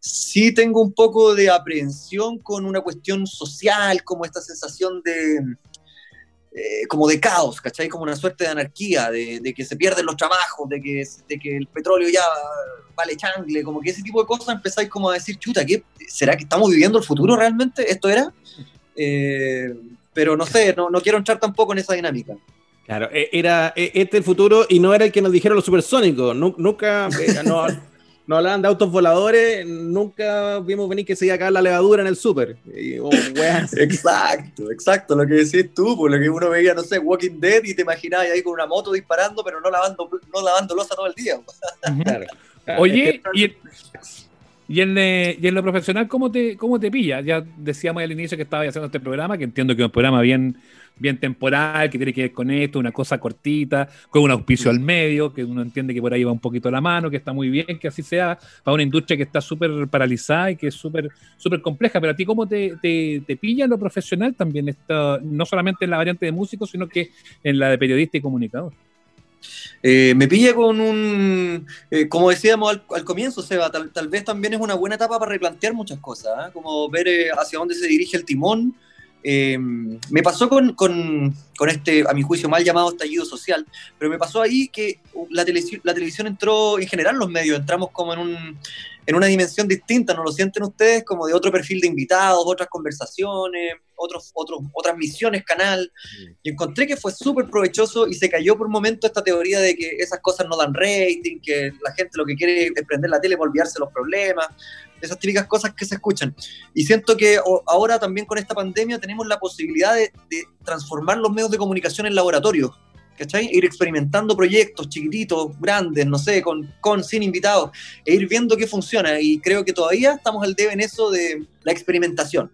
sí tengo un poco de aprehensión con una cuestión social, como esta sensación de eh, como de caos, ¿cachai? Como una suerte de anarquía, de, de que se pierden los trabajos, de que, el petróleo ya vale changle, como que ese tipo de cosas empezáis como a decir, chuta, ¿qué, ¿será que estamos viviendo el futuro realmente? ¿Esto era? Eh, pero no sé, no, no quiero entrar tampoco en esa dinámica. Claro, e- era e- este el futuro y no era el que nos dijeron los supersónicos. Nu- Nunca no, no hablaban de autos voladores, nunca vimos venir que se iba a acabar la levadura en el súper. Y, oh. Exacto, exacto, lo que decís tú, por lo que uno veía, no sé, Walking Dead y te imaginabas ahí con una moto disparando, pero no lavando, no lavando losa todo el día. Claro. Claro, Oye, es que- y, y en, eh, y en lo profesional, ¿cómo te, ¿cómo te pilla? Ya decíamos al inicio que estaba haciendo este programa, que entiendo que es un programa bien, bien temporal, que tiene que ver con esto, una cosa cortita, con un auspicio al medio, que uno entiende que por ahí va un poquito la mano, que está muy bien, que así sea, para una industria que está súper paralizada y que es súper súper compleja. Pero a ti, ¿cómo te, te, te pilla lo profesional también? Está, no solamente en la variante de músico, sino que en la de periodista y comunicador. Eh, me pilla con un, eh, como decíamos al, al comienzo, Seba, tal, tal vez también es una buena etapa para replantear muchas cosas, ¿ah? como ver eh, hacia dónde se dirige el timón. Eh, me pasó con, con, con este, a mi juicio, mal llamado estallido social, pero me pasó ahí que la, televisión la televisión entró, en general los medios, entramos como en, un, en una dimensión distinta, ¿no lo sienten ustedes? Como de otro perfil de invitados, otras conversaciones, otros, otros, otras misiones canal. Y encontré que fue súper provechoso y se cayó por un momento esta teoría de que esas cosas no dan rating, que la gente lo que quiere es prender la tele para olvidarse los problemas, esas típicas cosas que se escuchan. Y siento que ahora también con esta pandemia tenemos la posibilidad de, de transformar los medios de comunicación en laboratorios. ¿Cachai? Ir experimentando proyectos chiquititos, grandes, no sé, con, con, sin invitados, e ir viendo qué funciona. Y creo que todavía estamos al debe en eso de la experimentación.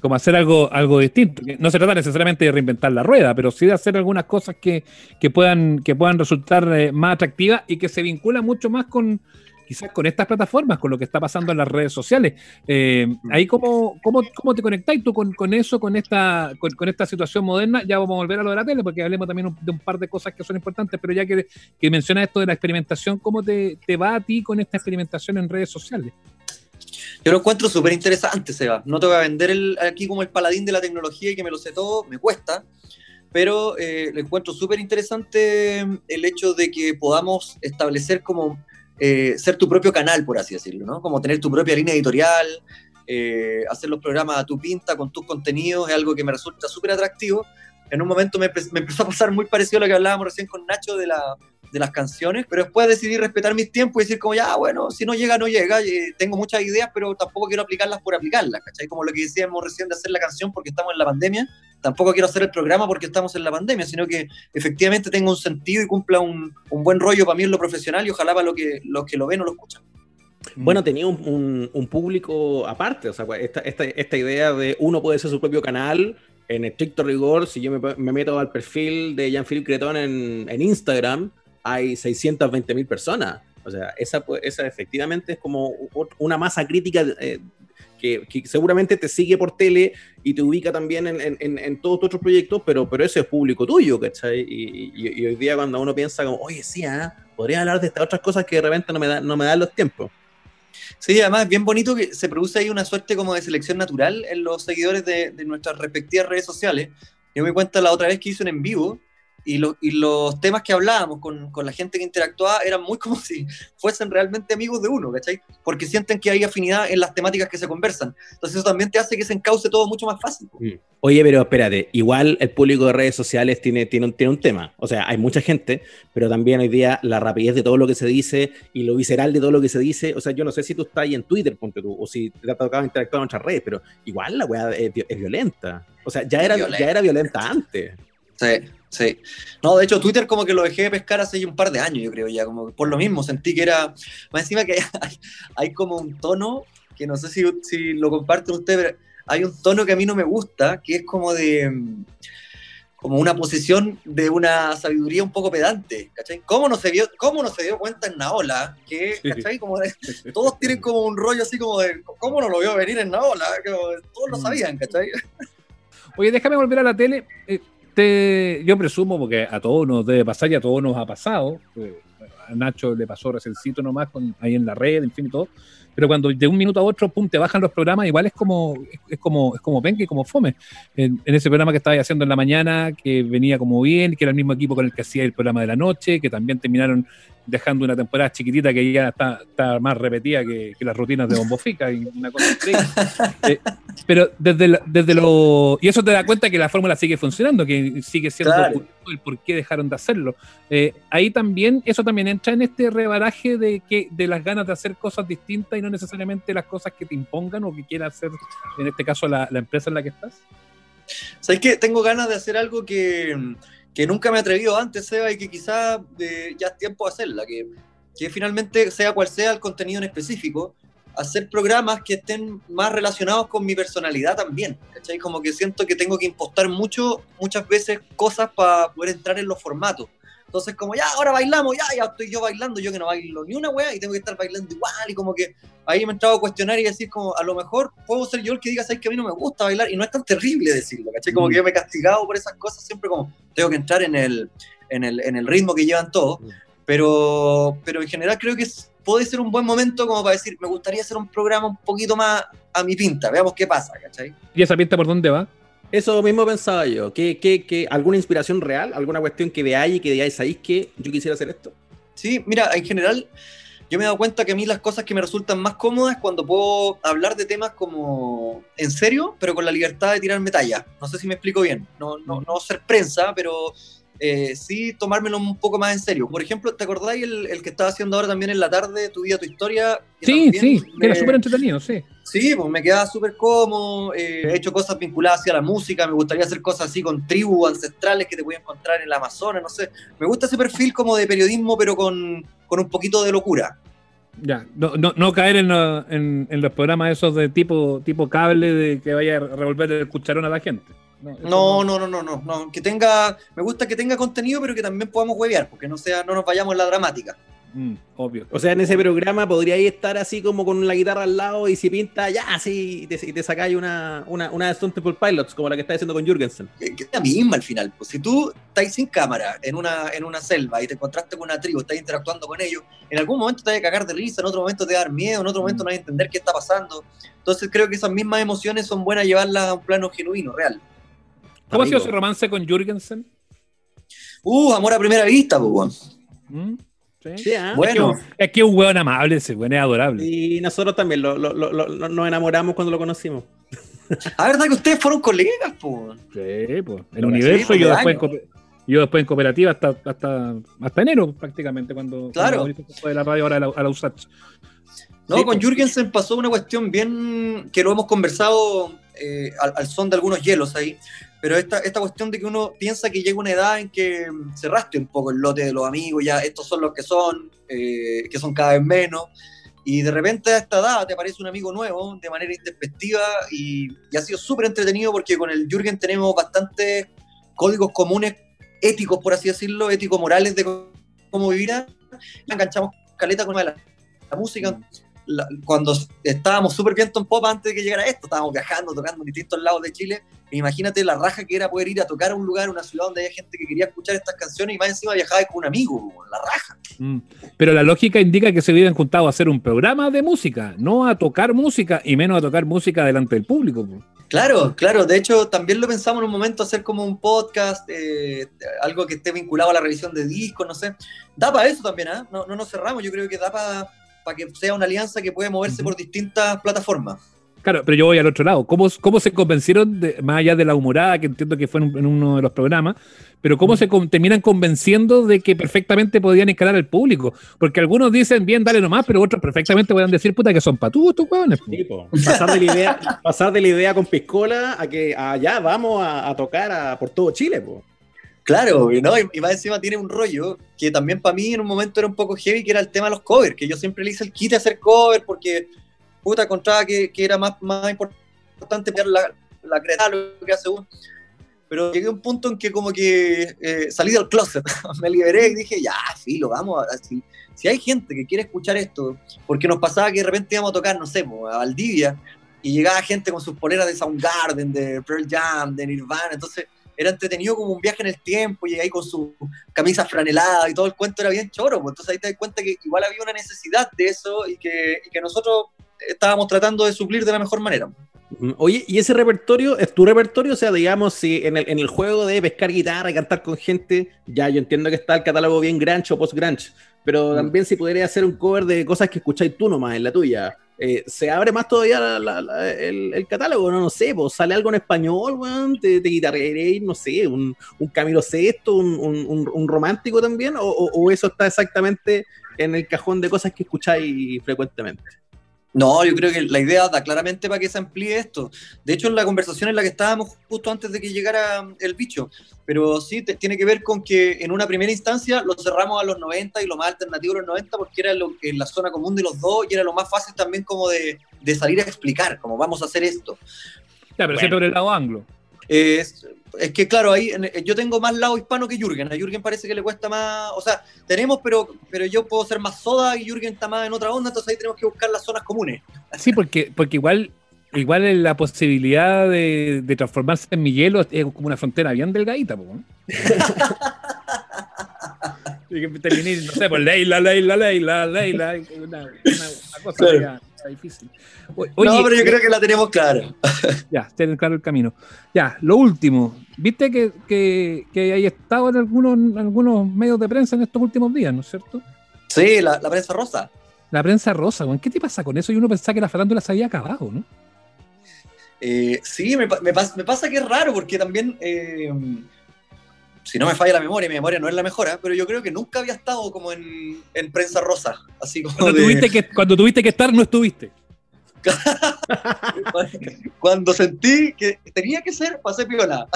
como hacer algo, algo distinto. No se trata necesariamente de reinventar la rueda, pero sí de hacer algunas cosas que, que puedan, que puedan resultar eh, más atractivas y que se vinculan mucho más con quizás con estas plataformas, con lo que está pasando en las redes sociales. Eh, ahí cómo, cómo, cómo te conectáis tú con, eso, con esta, con, esta situación moderna. Ya vamos a volver a lo de la tele, porque hablemos también de un par de cosas que son importantes, pero ya que, que mencionas esto de la experimentación, ¿cómo te, te va a ti con esta experimentación en redes sociales? Yo lo encuentro súper interesante, Seba. No te voy a vender aquí como el paladín de la tecnología y que me lo sé todo, me cuesta, pero eh, lo encuentro súper interesante el hecho de que podamos establecer como eh, ser tu propio canal, por así decirlo, ¿no? Como tener tu propia línea editorial, eh, hacer los programas a tu pinta con tus contenidos, es algo que me resulta súper atractivo. En un momento me, me empezó a pasar muy parecido a lo que hablábamos recién con Nacho de la, de las canciones, pero después decidí respetar mis tiempos y decir como ya, bueno, si no llega, no llega, tengo muchas ideas, pero tampoco quiero aplicarlas por aplicarlas, ¿cachai? Como lo que decíamos recién de hacer la canción porque estamos en la pandemia, tampoco quiero hacer el programa porque estamos en la pandemia, sino que efectivamente tenga un sentido y cumpla un, un buen rollo para mí en lo profesional y ojalá para lo que, los que lo ven o lo escuchan. Bueno, tenía un, público aparte, o sea, pues, esta, esta, idea de uno puede ser su propio canal, en estricto rigor, si yo me, me meto al perfil de Jean-Philippe Creton en, en Instagram, hay 620 mil personas. O sea, esa, esa efectivamente es como una masa crítica eh, que, que seguramente te sigue por tele y te ubica también en, en- en- todos tus otros proyectos, pero, pero ese es público tuyo, ¿cachai? Y, y- y hoy día cuando uno piensa como, oye, sí, ah, podría hablar de estas otras cosas que de repente no me, da, no me dan los tiempos. Sí, además es bien bonito que se produce ahí una suerte como de selección natural en los seguidores de, de nuestras respectivas redes sociales. Yo me cuenta la otra vez que hice un en vivo y, lo- y los temas que hablábamos con, con la gente que interactuaba eran muy como [LAUGHS] si fuesen realmente amigos de uno, ¿cachai? Porque sienten que hay afinidad en las temáticas que se conversan. Entonces eso también te hace que se encauce todo mucho más fácil. po. Oye, pero espérate, igual el público de redes sociales tiene, tiene, un, tiene un tema. O sea, hay mucha gente, pero también hoy día la rapidez de todo lo que se dice y lo visceral de todo lo que se dice. O sea, yo no sé si tú estás ahí en Twitter, ponte tú, o si te ha tocado interactuar en otras redes, pero igual la weá es, es violenta. O sea, ya era, Violenta. ya era violenta antes. Sí, sí. No, de hecho, Twitter como que lo dejé de pescar hace un par de años, yo creo ya, como que por lo mismo, sentí que era, más encima que [LAUGHS] hay, hay como un tono, que no sé si, si lo comparten ustedes, pero hay un tono que a mí no me gusta, que es como de, mm, como una posición de una sabiduría un poco pedante, ¿cachai? ¿Cómo no se dio, cómo no se dio cuenta en Naola? Que. ¿cachai? Como de- todos tienen como un rollo así como de, ¿cómo no lo vio venir en Naola? Como todos lo Mm. sabían, ¿cachai? Oye, déjame volver a la tele. Eh, te- yo presumo, porque a todos nos debe pasar y a todos nos ha pasado. a Nacho le pasó recéncito nomás con, ahí en la red, en fin y todo. Pero cuando de un minuto a otro, pum, te bajan los programas, igual es como, es, como, es como penque, como fome. En, en ese programa que estaba haciendo en la mañana, que venía como bien, que era el mismo equipo con el que hacía el programa de la noche, que también terminaron dejando una temporada chiquitita que ya está, está más repetida que, que las rutinas de Bombo Fica, y una cosa. [LAUGHS] Eh, pero desde, la- desde lo. Y eso te da cuenta que la fórmula sigue funcionando, que sigue siendo Claro. el por qué dejaron de hacerlo. Eh, ahí también, eso también entra en este rebaraje de que de las ganas de hacer cosas distintas y no necesariamente las cosas que te impongan o que quiera hacer, en este caso, la, la empresa en la que estás. ¿Sabes qué? Tengo ganas de hacer algo que, que nunca me he atrevido antes, Seba, y que quizás eh, ya es tiempo de hacerla, que, que finalmente, sea cual sea el contenido en específico, hacer programas que estén más relacionados con mi personalidad también, ¿cachai? Como que siento que tengo que impostar mucho, muchas veces cosas para poder entrar en los formatos. Entonces, como ya, ahora bailamos, ya, ya estoy yo bailando, yo que no bailo ni una wea y tengo que estar bailando igual, y como que ahí me entraba a cuestionar y decir como, a lo mejor puedo ser yo el que diga, sabes que a mí no me gusta bailar, y no es tan terrible decirlo, ¿cachai? Como Mm. que yo me he castigado por esas cosas, siempre como, tengo que entrar en el, en el, en el ritmo que llevan todos, Mm. pero, pero en general creo que es- puede ser un buen momento como para decir, me gustaría hacer un programa un poquito más a mi pinta, veamos qué pasa, ¿cachai? ¿Y esa pista por dónde va? Eso mismo pensaba yo. ¿Qué, qué, qué, ¿Alguna inspiración real? ¿Alguna cuestión que veáis y que digáis, ¿sabéis que yo quisiera hacer esto? Sí, mira, en general yo me he dado cuenta que a mí las cosas que me resultan más cómodas es cuando puedo hablar de temas como en serio, pero con la libertad de tirarme talla. No sé si me explico bien. No, no, no ser prensa, pero eh, sí tomármelo un poco más en serio. Por ejemplo, ¿te acordáis el, el que estaba haciendo ahora también en la tarde, Tu vida, tu historia? Sí, sí, que era súper entretenido, sí. Sí, pues me quedaba súper cómodo, eh, he hecho cosas vinculadas hacia la música, me gustaría hacer cosas así con tribus ancestrales que te voy a encontrar en la Amazonas, no sé. Me gusta ese perfil como de periodismo, pero con, con un poquito de locura. Ya, no, no, no caer en, en- en los programas esos de tipo, tipo cable de que vaya a revolver el cucharón a la gente. No, no, no, no, no, no, que tenga, me gusta que tenga contenido, pero que también podamos huevear, porque no sea, no nos vayamos en la dramática. Mm, obvio. O sea, en ese programa podríais estar así como con la guitarra al lado y si pinta, ya, así, y te, y te sacáis una, una, una de Stone Temple Pilots, como la que está haciendo con Jürgensen. Que que es la misma al final. Pues si tú estás sin cámara en una, en una selva y te encontraste con una tribu, estás interactuando con ellos, en algún momento te vas a cagar de risa, en otro momento te va a dar miedo, en otro momento no vas a entender qué está pasando. Entonces creo que esas mismas emociones son buenas llevarlas a un plano genuino, real. ¿Cómo ha sido ese romance con Jürgensen? Uh, amor a primera vista, pues, weón. ¿Mm? Sí. Sí, ¿ah? Bueno, Es que es un weón amable ese weón, es adorable. Y nosotros también lo, lo- lo- nos enamoramos cuando lo conocimos. a verdad que ustedes fueron colegas, pues. Sí, pues. El Sí, universo, pues, yo de después, yo después en cooperativa hasta, hasta, hasta enero prácticamente, cuando, Claro. cuando Mauricio se fue de la radio ahora a la, a la USACH. No, Sí, con pues. Jürgensen pasó una cuestión bien que lo hemos conversado eh, al, al son de algunos hielos ahí, pero esta, esta cuestión de que uno piensa que llega una edad en que mm, se rastre un poco el lote de los amigos, ya estos son los que son, eh, que son cada vez menos, y de repente a esta edad te aparece un amigo nuevo de manera intempestiva y, y ha sido súper entretenido porque con el Jürgen tenemos bastantes códigos comunes éticos, por así decirlo, ético-morales de cómo vivir, enganchamos caleta con la, la música, la- cuando estábamos súper viento en pop antes de que llegara esto, estábamos viajando, tocando en distintos lados de Chile, e imagínate la raja que era poder ir a tocar a un lugar, una ciudad donde había gente que quería escuchar estas canciones y más encima viajaba con un amigo, la raja. Mm. Pero la lógica indica que se hubieran juntado a hacer un programa de música, no a tocar música y menos a tocar música delante del público. Claro, claro, de hecho también lo pensamos en un momento hacer como un podcast, eh, algo que esté vinculado a la revisión de discos, no sé. Da para eso también, ¿ah? No, no nos cerramos, yo creo que da para que sea una alianza que puede moverse por distintas plataformas. Claro, pero yo voy al otro lado. ¿Cómo, cómo se convencieron, de- más allá de la humorada, que entiendo que fue en, un- en uno de los programas, pero cómo se con- terminan convenciendo de que perfectamente podían escalar al público? Porque algunos dicen, bien, dale nomás, pero otros perfectamente pueden decir, puta, que son patúos estos huevones. Sí, pasar, de la idea, [LAUGHS] pasar de la idea con piscola a que allá vamos a, a tocar a- por todo Chile. Po. Claro, ¿no? y, más encima tiene un rollo que también para mí en un momento era un poco heavy, que era el tema de los covers, que yo siempre le hice el kit a hacer cover porque, puta, encontraba que, que era más, más importante ver la, la creatividad, lo que hace uno. Pero llegué a un punto en que como que eh, salí del closet, [LAUGHS] me liberé y dije, ya, filo, vamos, a- si, si hay gente que quiere escuchar esto, porque nos pasaba que de repente íbamos a tocar, no sé, a Valdivia, y llegaba gente con sus poleras de Soundgarden, de Pearl Jam, de Nirvana, entonces era entretenido como un viaje en el tiempo, y ahí con su camisa franelada y todo el cuento era bien choro, pues entonces ahí te das cuenta que igual había una necesidad de eso y que, y que nosotros estábamos tratando de suplir de la mejor manera. Mm, Oye, ¿y ese repertorio es tu repertorio? O sea, digamos, si en el, en el juego de pescar guitarra y cantar con gente, ya yo entiendo que está el catálogo bien grunge o post-grunge, pero Mm. también si pudieras hacer un cover de cosas que escucháis tú nomás en la tuya, eh, ¿se abre más todavía la- el, el catálogo? No, no sé, pues sale algo en español, weón, te, te no sé, un, un Camilo Sesto, un, un- un- un romántico también, o, o- o eso está exactamente en el cajón de cosas que escucháis frecuentemente? No, yo creo que la idea da claramente para que se amplíe esto. De hecho, en la conversación en la que estábamos justo antes de que llegara el bicho, pero sí te- tiene que ver con que en una primera instancia lo cerramos a los 90 y lo más alternativo a los 90 porque era lo, en la zona común de los dos y era lo más fácil también como de, de salir a explicar, como vamos a hacer esto. Ya, pero siempre por el lado anglo. Es, es que claro, ahí en- yo tengo más lado hispano que Jürgen. A Jürgen parece que le cuesta más. O sea, tenemos, pero, pero yo puedo ser más soda y Jürgen está más en otra onda, entonces ahí tenemos que buscar las zonas comunes. [LAUGHS] Sí, porque, porque igual, igual la posibilidad de, de transformarse en mi hielo es como una frontera bien delgadita, ¿no? [LAUGHS] No sé, por Leila, Leila, Leila, Leila, una, una- una cosa Claro. difícil. Oye, no, pero yo creo que la tenemos clara. ya, tienen claro el camino. Ya, lo último, viste que, que, que hay estado en algunos, en algunos medios de prensa en estos últimos días, ¿no es cierto? Sí, la, la prensa rosa. La prensa rosa, weón. ¿qué te pasa con eso? Y uno pensaba que la farándula se había acabado, ¿no? Eh, sí, me, me pas- me pasa que es raro porque también, eh, si no me falla la memoria, mi memoria no es la mejor, ¿eh? pero yo creo que nunca había estado como en, en prensa rosa. Así como Cuando de- tuviste, que, cuando tuviste que estar, no estuviste. [LAUGHS] Cuando sentí que tenía que ser, pasé piola.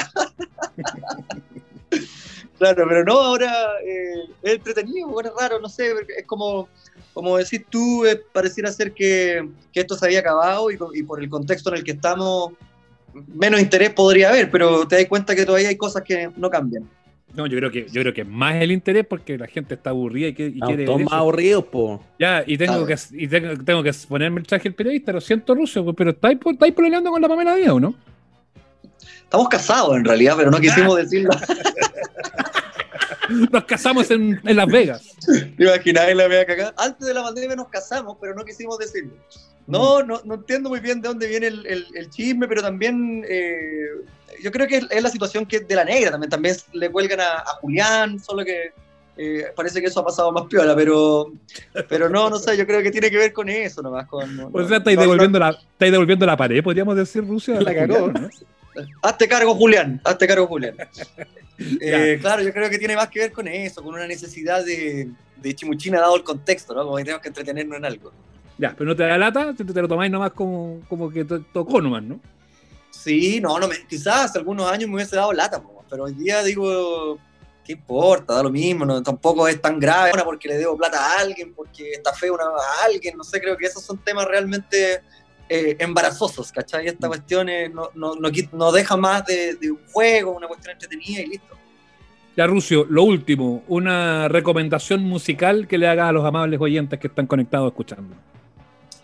[LAUGHS] claro, pero no, ahora eh, es entretenido, bueno, es raro, no sé, es como, como decís tú, eh, pareciera ser que, esto se había acabado y, y por el contexto en el que estamos, menos interés podría haber, pero te das cuenta que todavía hay cosas que no cambian. No, yo creo que, yo creo que más el interés porque la gente está aburrida y, que- y quiere todos más aburridos, po. Ya, y tengo, que, y tengo, tengo que ponerme el traje del periodista, lo siento, pues, pero estáis, estáis peleando con la Pamela Díaz, ¿o no? Estamos casados en realidad, pero no quisimos decirlo. [LAUGHS] Nos casamos en, en Las Vegas. ¿Te imaginas en la media cagada? Antes de la pandemia nos casamos, pero no quisimos decirlo. No, no, no entiendo muy bien de dónde viene el, el- el chisme, pero también eh, yo creo que es, es la situación que es de la negra también. También le cuelgan a, a Julián, solo que eh, parece que eso ha pasado más piola, pero, pero no, no sé, yo creo que tiene que ver con eso nomás. Con, no- O sea, estáis no- devolviendo, la, estáis devolviendo la pared, podríamos decir, Rucio. a La cagó. Julián, ¿no? no- hazte cargo, Julián, hazte cargo, Julián. [LAUGHS] Eh, claro, yo creo que tiene más que ver con eso, con una necesidad de, de chimuchina dado el contexto, ¿no? Como que tenemos que entretenernos en algo. Ya, pero no te da lata, te, te lo tomáis nomás como, como que to- tocó nomás, ¿no? Sí, no, no me, quizás hace algunos años me hubiese dado lata, pero hoy día digo, ¿qué importa? Da lo mismo, no, tampoco es tan grave ahora porque le debo plata a alguien, porque está feo a alguien, no sé, creo que esos son temas realmente eh, embarazosos, ¿cachai? Esta cuestión eh, no, no, no, deja más de, de un juego, una cuestión entretenida y listo. Ya, Rucio, lo último, una recomendación musical que le hagas a los amables oyentes que están conectados escuchando.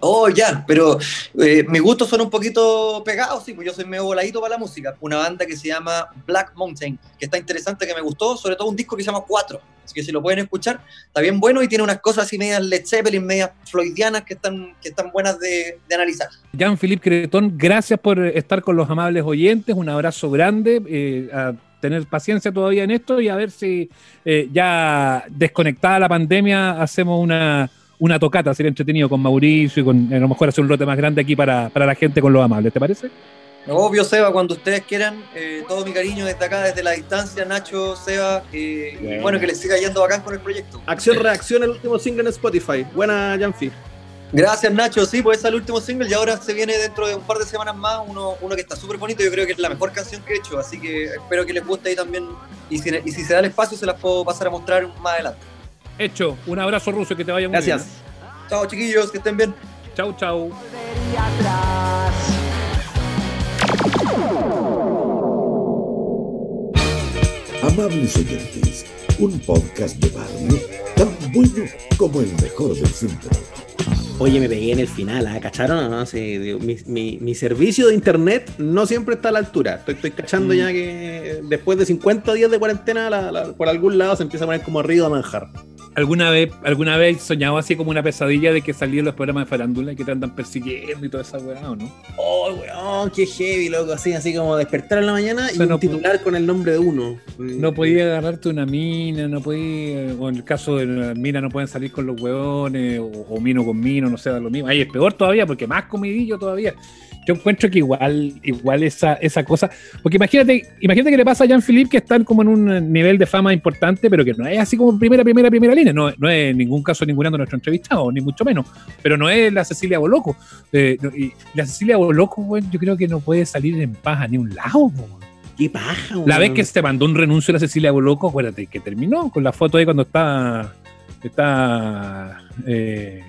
Oh, ya, pero eh, mis gustos son un poquito pegados, sí, pues yo soy medio voladito para la música. Una banda que se llama Black Mountain, que está interesante, que me gustó, sobre todo un disco que se llama Cuatro. Así que si lo pueden escuchar, está bien bueno y tiene unas cosas así medias Led Zeppelin, medias floydianas que están, que están buenas de, analizar. Jean-Philippe Cretón, gracias por estar con los amables oyentes. Un abrazo grande. eh, tener paciencia todavía en esto y a ver si eh, ya desconectada la pandemia hacemos una, una tocata. Sería entretenido con Mauricio y con a lo mejor hacer un lote más grande aquí para, para la gente con los amables. ¿Te parece? Obvio, Seba, cuando ustedes quieran, eh, todo mi cariño desde acá, desde la distancia, Nacho, Seba, eh, y Bueno. que les siga yendo bacán con el proyecto. Acción Reacción, el último single en Spotify. Buena, Janfi. Gracias, Nacho. Sí, pues ese es el último single y ahora se viene dentro de un par de semanas más uno, uno que está súper bonito. Yo creo que es la mejor canción que he hecho, así que espero que les guste ahí también. Y si, y si se da el espacio, se las puedo pasar a mostrar más adelante. Hecho. Un abrazo ruso que te vaya muy Gracias. Chao, chiquillos, que estén bien. bien. Chau, chau. Amables oyentes, un podcast de barrio tan bueno como el mejor del centro. Oye, me pegué en el final, ¿ah? ¿cacharon o no? Sí, digo, mi, mi- mi servicio de internet no siempre está a la altura. Estoy, estoy cachando Mm. ya que después de 50 días de cuarentena, la- la- por algún lado se empieza a poner como río a manjar. ¿Alguna vez, ¿Alguna vez soñado así como una pesadilla de que salían los programas de farándula y que te andan persiguiendo y toda esa weá o no? Oh, weón, qué heavy, loco. Así, así como despertar en la mañana y sea, un no titular con el nombre de uno. No podía agarrarte una mina, no podía, o en el caso de la mina no pueden salir con los hueones, o, o mino con mino, no sé, da lo mismo. Ahí es peor todavía, porque más comidillo todavía. Yo encuentro que igual, igual esa, esa cosa, porque imagínate, imagínate que le pasa a Jean-Philippe que están como en un nivel de fama importante, pero que no es así como primera, primera, primera línea, no, no es en ningún caso ninguno de nuestros entrevistados, ni mucho menos, pero no es la Cecilia Boloco. Eh, no, y la Cecilia Boloco, weón, yo creo que no puede salir en paz a ni un lado. Qué paja, La vez que se mandó un renuncio a la Cecilia Boloco, acuérdate que terminó con la foto ahí cuando está. Está. Eh,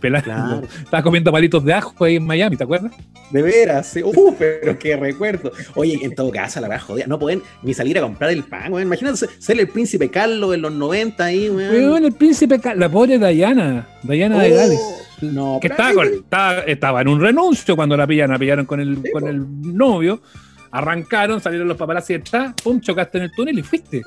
pelando. Claro. [LAUGHS] Estaba comiendo palitos de ajo ahí en Miami, ¿te acuerdas? De veras, sí. Uh, pero qué recuerdo. Oye, en todo caso, la verdad, jodida. No pueden ni salir a comprar el pan, weón. Imagínate ser el príncipe Carlos en los 90 ahí, weón. Weón, el príncipe, Ca- la pobre Diana, Diana de Oh, Gales. No, que estaba, ahí- con- estaba, estaba en un renuncio cuando la pillaron, la pillaron con el, Sí, con po. el novio, arrancaron, salieron los paparazzi detrás, pum, chocaste en el túnel y fuiste.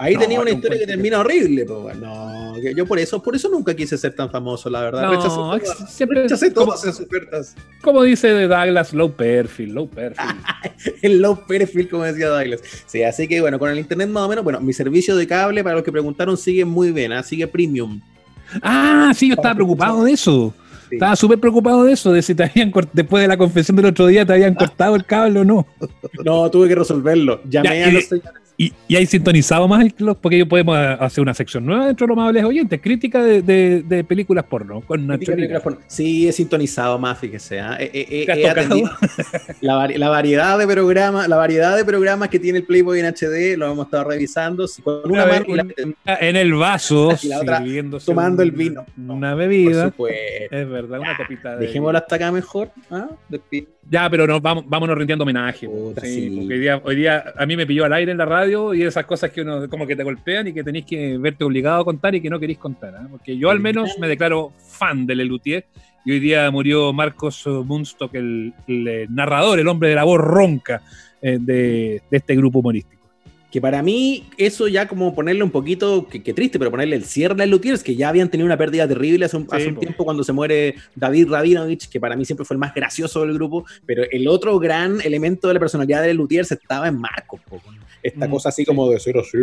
Ahí No, tenía una historia que termina horrible, po. No, yo por eso, por eso nunca quise ser tan famoso, la verdad. No, rechacé todas, siempre- rechacé todas esas ofertas. Como dice Douglas, low perfil, low perfil. [LAUGHS] El low perfil, como decía Douglas. Sí, así que bueno, con el internet más o menos, bueno, mi servicio de cable, para los que preguntaron, sigue muy bien, ¿ah? sigue premium. Ah, sí, yo estaba preocupado de eso. Sí. Estaba súper preocupado de eso, de si te habían después de la confesión del otro día te habían cortado el cable o no. [LAUGHS] No, tuve que resolverlo. Llamé Ya, a los señores. Y, y hay sintonizado más el club, porque yo podemos a- hacer una sección nueva dentro de los amables oyentes, crítica de, de- de películas porno con Nacho. Sí, he sintonizado más, fíjese. ¿ah? Eh, eh, eh, ¿Te has he atendido [LAUGHS] la, vari- la variedad de programas, la variedad de programas que tiene el Playboy en HD, lo hemos estado revisando. Con una Una mano la- un- en el vaso, [LAUGHS] Y la otra, sirviéndose tomando el vino. Una por bebida. supuesto. Es verdad, una copita de. Dejémoslo hasta acá mejor. ¿ah? Despi- Ya, pero nos vamos, vámonos rindiendo homenaje. Puta, sí, sí. Porque hoy día, hoy día a mí me pilló al aire en la radio y esas cosas que uno como que te golpean y que tenéis que verte obligado a contar y que no queréis contar. ¿ah? Porque yo al menos me declaro fan de Lelutier y hoy día murió Marcos Munstock, el, el, eh, narrador, el hombre de la voz ronca eh, de, de este grupo humorístico. Que para mí, eso ya como ponerle un poquito, que, que triste, pero ponerle el cierre a Lutiers, que ya habían tenido una pérdida terrible hace un, Sí, hace un po. tiempo cuando se muere David Rabinovich, que para mí siempre fue el más gracioso del grupo, pero el otro gran elemento de la personalidad de Lutiers estaba en Marcos, po, esta Mm, cosa así sí. como de ser así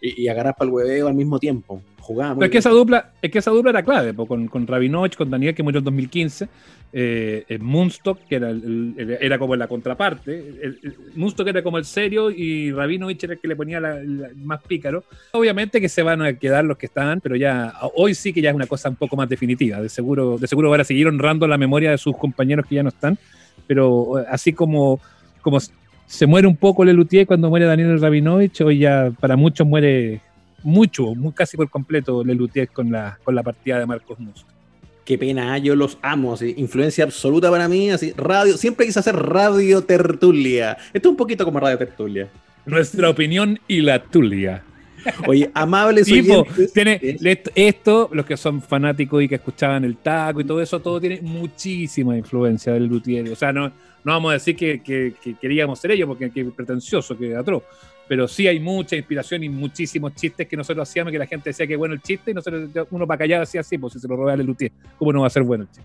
y, y agarrar para el hueveo al mismo tiempo. Jugaba muy Pero es que esa dupla, es que esa dupla era clave, po, con, con Rabinovich, con Daniel, que murió en 2015, eh, eh, Munstock, que era, el- el- era como la contraparte, el, Munstock era como el serio y Rabinovich era el que le ponía la, la- más pícaro. Obviamente que se van a quedar los que estaban, pero ya hoy sí que ya es una cosa un poco más definitiva. De seguro, de seguro van a seguir honrando la memoria de sus compañeros que ya no están, pero eh, así como, como se muere un poco Lelutier cuando muere Daniel Rabinovich, hoy ya para muchos muere mucho, muy, casi por completo Lelutier con la, con la partida de Marcos Mus. Qué pena, yo los amo, así, influencia absoluta para mí, así, radio, siempre quise hacer radio tertulia. Esto es un poquito como radio tertulia. Nuestra opinión y la tulia. Oye, amables Tipo, oyentes. tiene, le- esto, los que son fanáticos y que escuchaban el taco y todo eso, todo tiene muchísima influencia del luthier. O sea, no, no vamos a decir que, que- que queríamos ser ellos, porque que pretencioso, que atroz. Pero sí hay mucha inspiración y muchísimos chistes que nosotros hacíamos, que la gente decía que bueno el chiste, y nosotros, uno para callar decía así, pues si se lo roba el luthier, ¿cómo no va a ser bueno el chiste?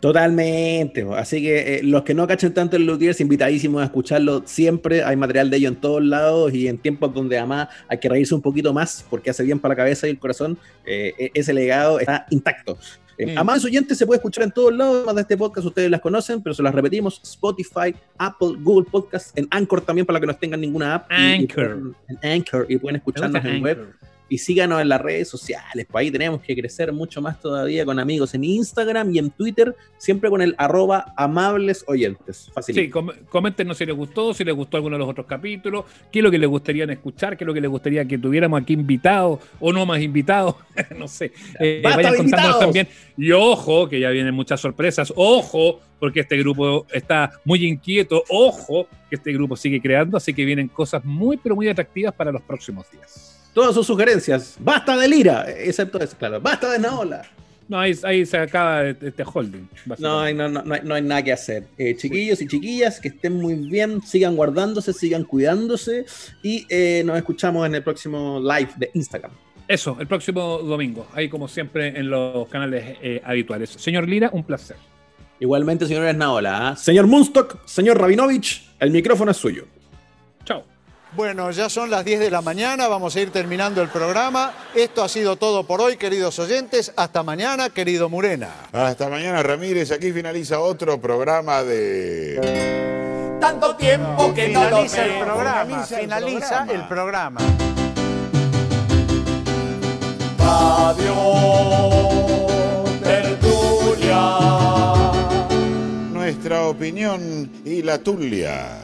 Totalmente. Así que eh, los que no cachen tanto el Luthiers, invitadísimos a escucharlo siempre. Hay material de ello en todos lados y en tiempos donde además hay que reírse un poquito más porque hace bien para la cabeza y el corazón. eh, e- ese legado está intacto. Eh, Mm. Amables oyentes se puede escuchar en todos lados, además de este podcast ustedes las conocen, pero se las repetimos, Spotify, Apple, Google Podcast, en Anchor también para que no tengan ninguna app. y- y Anchor. pueden- en Anchor y pueden escucharnos en web. Y síganos en las redes sociales. Pues ahí tenemos que crecer mucho más todavía con amigos en Instagram y en Twitter, siempre con el arroba amables oyentes. Sí, com- coméntenos si les gustó, si les gustó alguno de los otros capítulos, qué es lo que les gustaría escuchar, qué es lo que les gustaría que tuviéramos aquí invitados o no más invitados, [LAUGHS] no sé. Eh, ¡Basta vayan contándonos invitados! también. Y ojo, que ya vienen muchas sorpresas, ojo, porque este grupo está muy inquieto, ojo, que este grupo sigue creando, así que vienen cosas muy, pero muy atractivas para los próximos días. Todas sus sugerencias. Basta de Lira, excepto eso, claro. Basta de Naola. No, ahí, ahí se acaba este holding. No hay, no, no, no hay, no hay nada que hacer. Eh, chiquillos y chiquillas, que estén muy bien, sigan guardándose, sigan cuidándose y eh, nos escuchamos en el próximo live de Instagram. Eso, el próximo domingo, ahí como siempre en los canales eh, habituales. Señor Lira, un placer. Igualmente, señores Naola. ¿ah? Señor Munstock, señor Rabinovich, el micrófono es suyo. Bueno, ya son las 10 de la mañana, vamos a ir terminando el programa. Esto ha sido todo por hoy, queridos oyentes. Hasta mañana, querido Murena. Hasta mañana, Ramírez. Aquí finaliza otro programa de. Tanto tiempo que no lo Finaliza el programa, Finaliza el programa. Radio Tertulia. Nuestra opinión y la tulia.